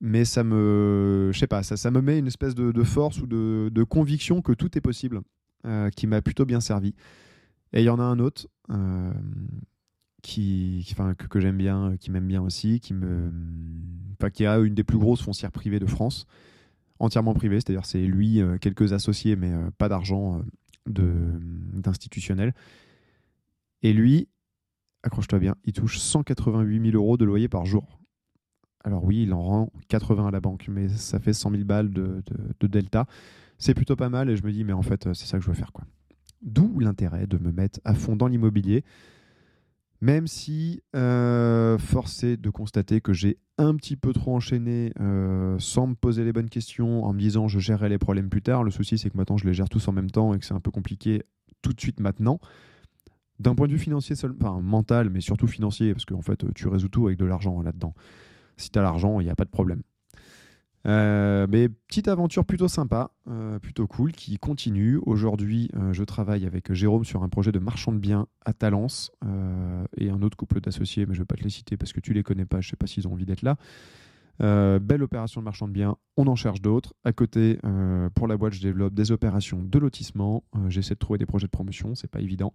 Mais ça me, je sais pas, ça, ça me met une espèce de, force ou de, conviction que tout est possible. Euh, qui m'a plutôt bien servi. Et il y en a un autre euh, qui, que, j'aime bien, qui m'aime bien aussi, qui a une des plus grosses foncières privées de France, entièrement privée, c'est-à-dire c'est lui, euh, quelques associés, mais pas d'argent d'institutionnel. Et lui, accroche-toi bien, il touche 188 000 euros de loyer par jour. Alors oui, il en rend 80 à la banque, mais ça fait 100 000 balles de, de delta c'est plutôt pas mal et je me dis mais en fait c'est ça que je veux faire quoi. D'où l'intérêt de me mettre à fond dans l'immobilier, même si euh, forcé de constater que j'ai un petit peu trop enchaîné euh, sans me poser les bonnes questions, en me disant je gérerai les problèmes plus tard. Le souci c'est que maintenant je les gère tous en même temps et que c'est un peu compliqué tout de suite maintenant. D'un point de vue financier, enfin mental, mais surtout financier, parce qu'en fait tu résous tout avec de l'argent là-dedans. Si tu as l'argent, il n'y a pas de problème. Euh, mais petite aventure plutôt sympa, euh, plutôt cool, qui continue. Aujourd'hui, euh, je travaille avec Jérôme sur un projet de marchand de biens à Talence et un autre couple d'associés, mais je ne vais pas te les citer parce que tu les connais pas, je ne sais pas s'ils ont envie d'être là. belle opération de marchand de biens, on en cherche d'autres. À côté, pour la boîte, je développe des opérations de lotissement. J'essaie de trouver des projets de promotion, c'est pas évident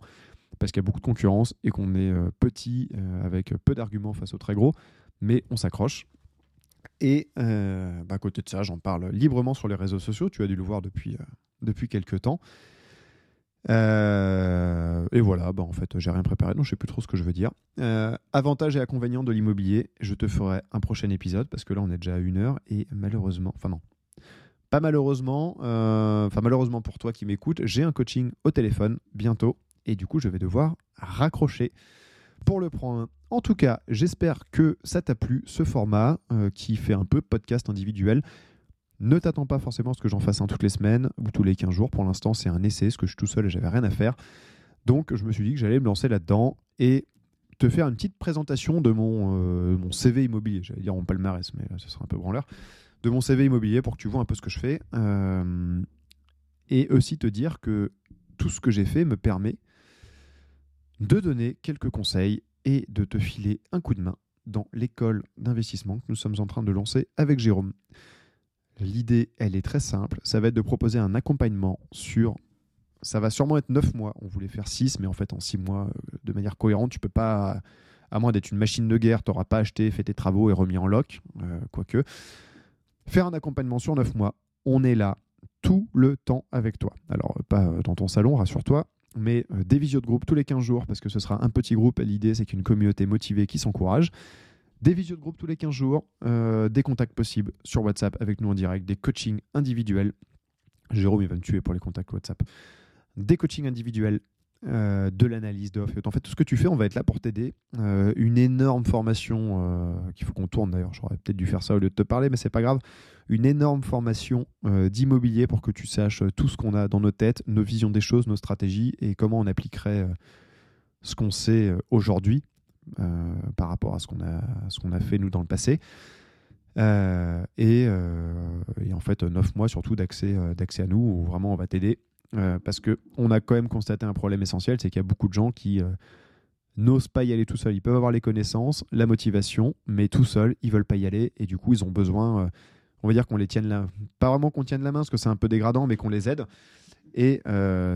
parce qu'il y a beaucoup de concurrence et qu'on est petit avec peu d'arguments face aux très gros, mais on s'accroche. Et euh, bah, à côté de ça, j'en parle librement sur les réseaux sociaux. Tu as dû le voir depuis, euh, quelques temps. Euh, et voilà, bah en fait, j'ai rien préparé, donc je sais plus trop ce que je veux dire. avantages et inconvénients de l'immobilier, je te ferai un prochain épisode parce que là, on est déjà à une heure et malheureusement, enfin non, pas malheureusement, enfin malheureusement pour toi qui m'écoutes, j'ai un coaching au téléphone bientôt et du coup, je vais devoir raccrocher pour le point En tout cas, j'espère que ça t'a plu, ce format euh, qui fait un peu podcast individuel. Ne t'attends pas forcément à ce que j'en fasse un toutes les semaines ou tous les 15 jours. Pour l'instant, c'est un essai, parce que je suis tout seul et j'avais rien à faire. Donc, je me suis dit que j'allais me lancer là-dedans et te faire une petite présentation de mon, euh, CV immobilier. J'allais dire mon palmarès, mais ce sera un peu branleur. De mon CV immobilier pour que tu vois un peu ce que je fais. Euh, et aussi te dire que tout ce que j'ai fait me permet de donner quelques conseils et de te filer un coup de main dans l'école d'investissement que nous sommes en train de lancer avec Jérôme. L'idée, elle est très simple. Ça va être de proposer un accompagnement sur. Ça va sûrement être 9 mois. On voulait faire 6, mais en fait, en 6 mois, euh, de manière cohérente, tu peux pas. À moins d'être une machine de guerre, tu n'auras pas acheté, fait tes travaux et remis en loc. Euh, quoique. Faire un accompagnement sur 9 mois. On est là tout le temps avec toi. Alors, pas euh, dans ton salon, rassure-toi, mais euh, des visios de groupe tous les 15 jours, parce que ce sera un petit groupe. L'idée, c'est qu'une communauté motivée qui s'encourage. Des visios de groupe tous les 15 jours, euh, des contacts possibles sur WhatsApp avec nous en direct, des coachings individuels. Jérôme, il va me tuer pour les contacts WhatsApp. Des coachings individuels euh, de l'analyse d'offres. En fait, tout ce que tu fais, on va être là pour t'aider. Euh, une énorme formation euh, qu'il faut qu'on tourne d'ailleurs. J'aurais peut-être dû faire ça au lieu de te parler, mais c'est pas grave. Une énorme formation d'immobilier pour que tu saches tout ce qu'on a dans nos têtes, nos visions des choses, nos stratégies et comment on appliquerait ce qu'on sait aujourd'hui par rapport à ce qu'on a, ce qu'on a fait nous dans le passé. Et, en fait, neuf mois surtout d'accès, d'accès à nous où vraiment on va t'aider euh, parce qu'on a quand même constaté un problème essentiel, c'est qu'il y a beaucoup de gens qui euh, n'osent pas y aller tout seuls. Ils peuvent avoir les connaissances, la motivation, mais tout seuls, ils veulent pas y aller et du coup, ils ont besoin, euh, on va dire qu'on les tienne là, pas vraiment qu'on tienne la main parce que c'est un peu dégradant, mais qu'on les aide. Et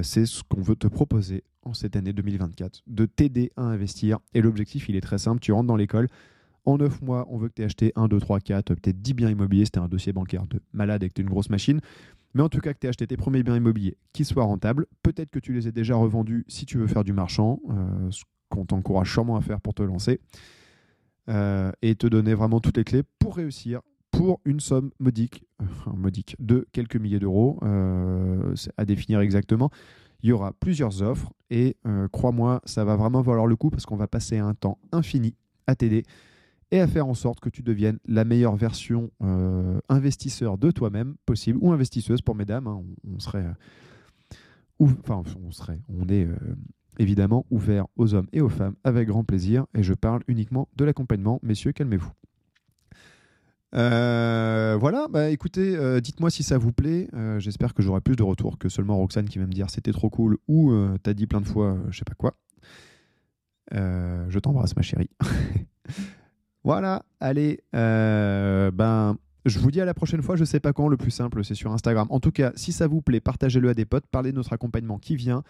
c'est ce qu'on veut te proposer en cette année 2024, de t'aider à investir. Et l'objectif, il est très simple, tu rentres dans l'école. En 9 mois, on veut que tu aies acheté 1, 2, 3, 4, peut-être 10 biens immobiliers, c'était un dossier bancaire de malade et que tu une grosse machine. Mais en tout cas, que tu aies acheté tes premiers biens immobiliers qui soient rentables. Peut-être que tu les aies déjà revendus si tu veux faire du marchand, euh, ce qu'on t'encourage sûrement à faire pour te lancer. Euh, et te donner vraiment toutes les clés pour réussir pour une somme modique, euh, modique de quelques milliers d'euros, à définir exactement. Il y aura plusieurs offres et crois-moi, ça va vraiment valoir le coup parce qu'on va passer un temps infini à t'aider et à faire en sorte que tu deviennes la meilleure version euh, investisseur de toi-même possible, ou investisseuse pour mesdames. Hein. on, serait, euh, enfin, on serait, on est euh, évidemment ouvert aux hommes et aux femmes avec grand plaisir, et je parle uniquement de l'accompagnement. Messieurs, calmez-vous. voilà, bah écoutez, dites-moi si ça vous plaît. J'espère que j'aurai plus de retours que seulement Roxane qui va me dire c'était trop cool ou t'as dit plein de fois je sais pas quoi. je t'embrasse ma chérie. Voilà, allez, euh, ben, je vous dis à la prochaine fois, je sais pas quand, le plus simple, c'est sur Instagram. En tout cas, si ça vous plaît, partagez-le à des potes, parlez de notre accompagnement qui vient.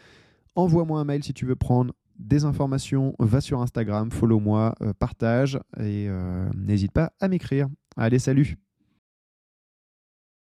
Envoie-moi un mail si tu veux prendre des informations, va sur Instagram, follow-moi, euh, partage et euh, n'hésite pas à m'écrire. Allez, salut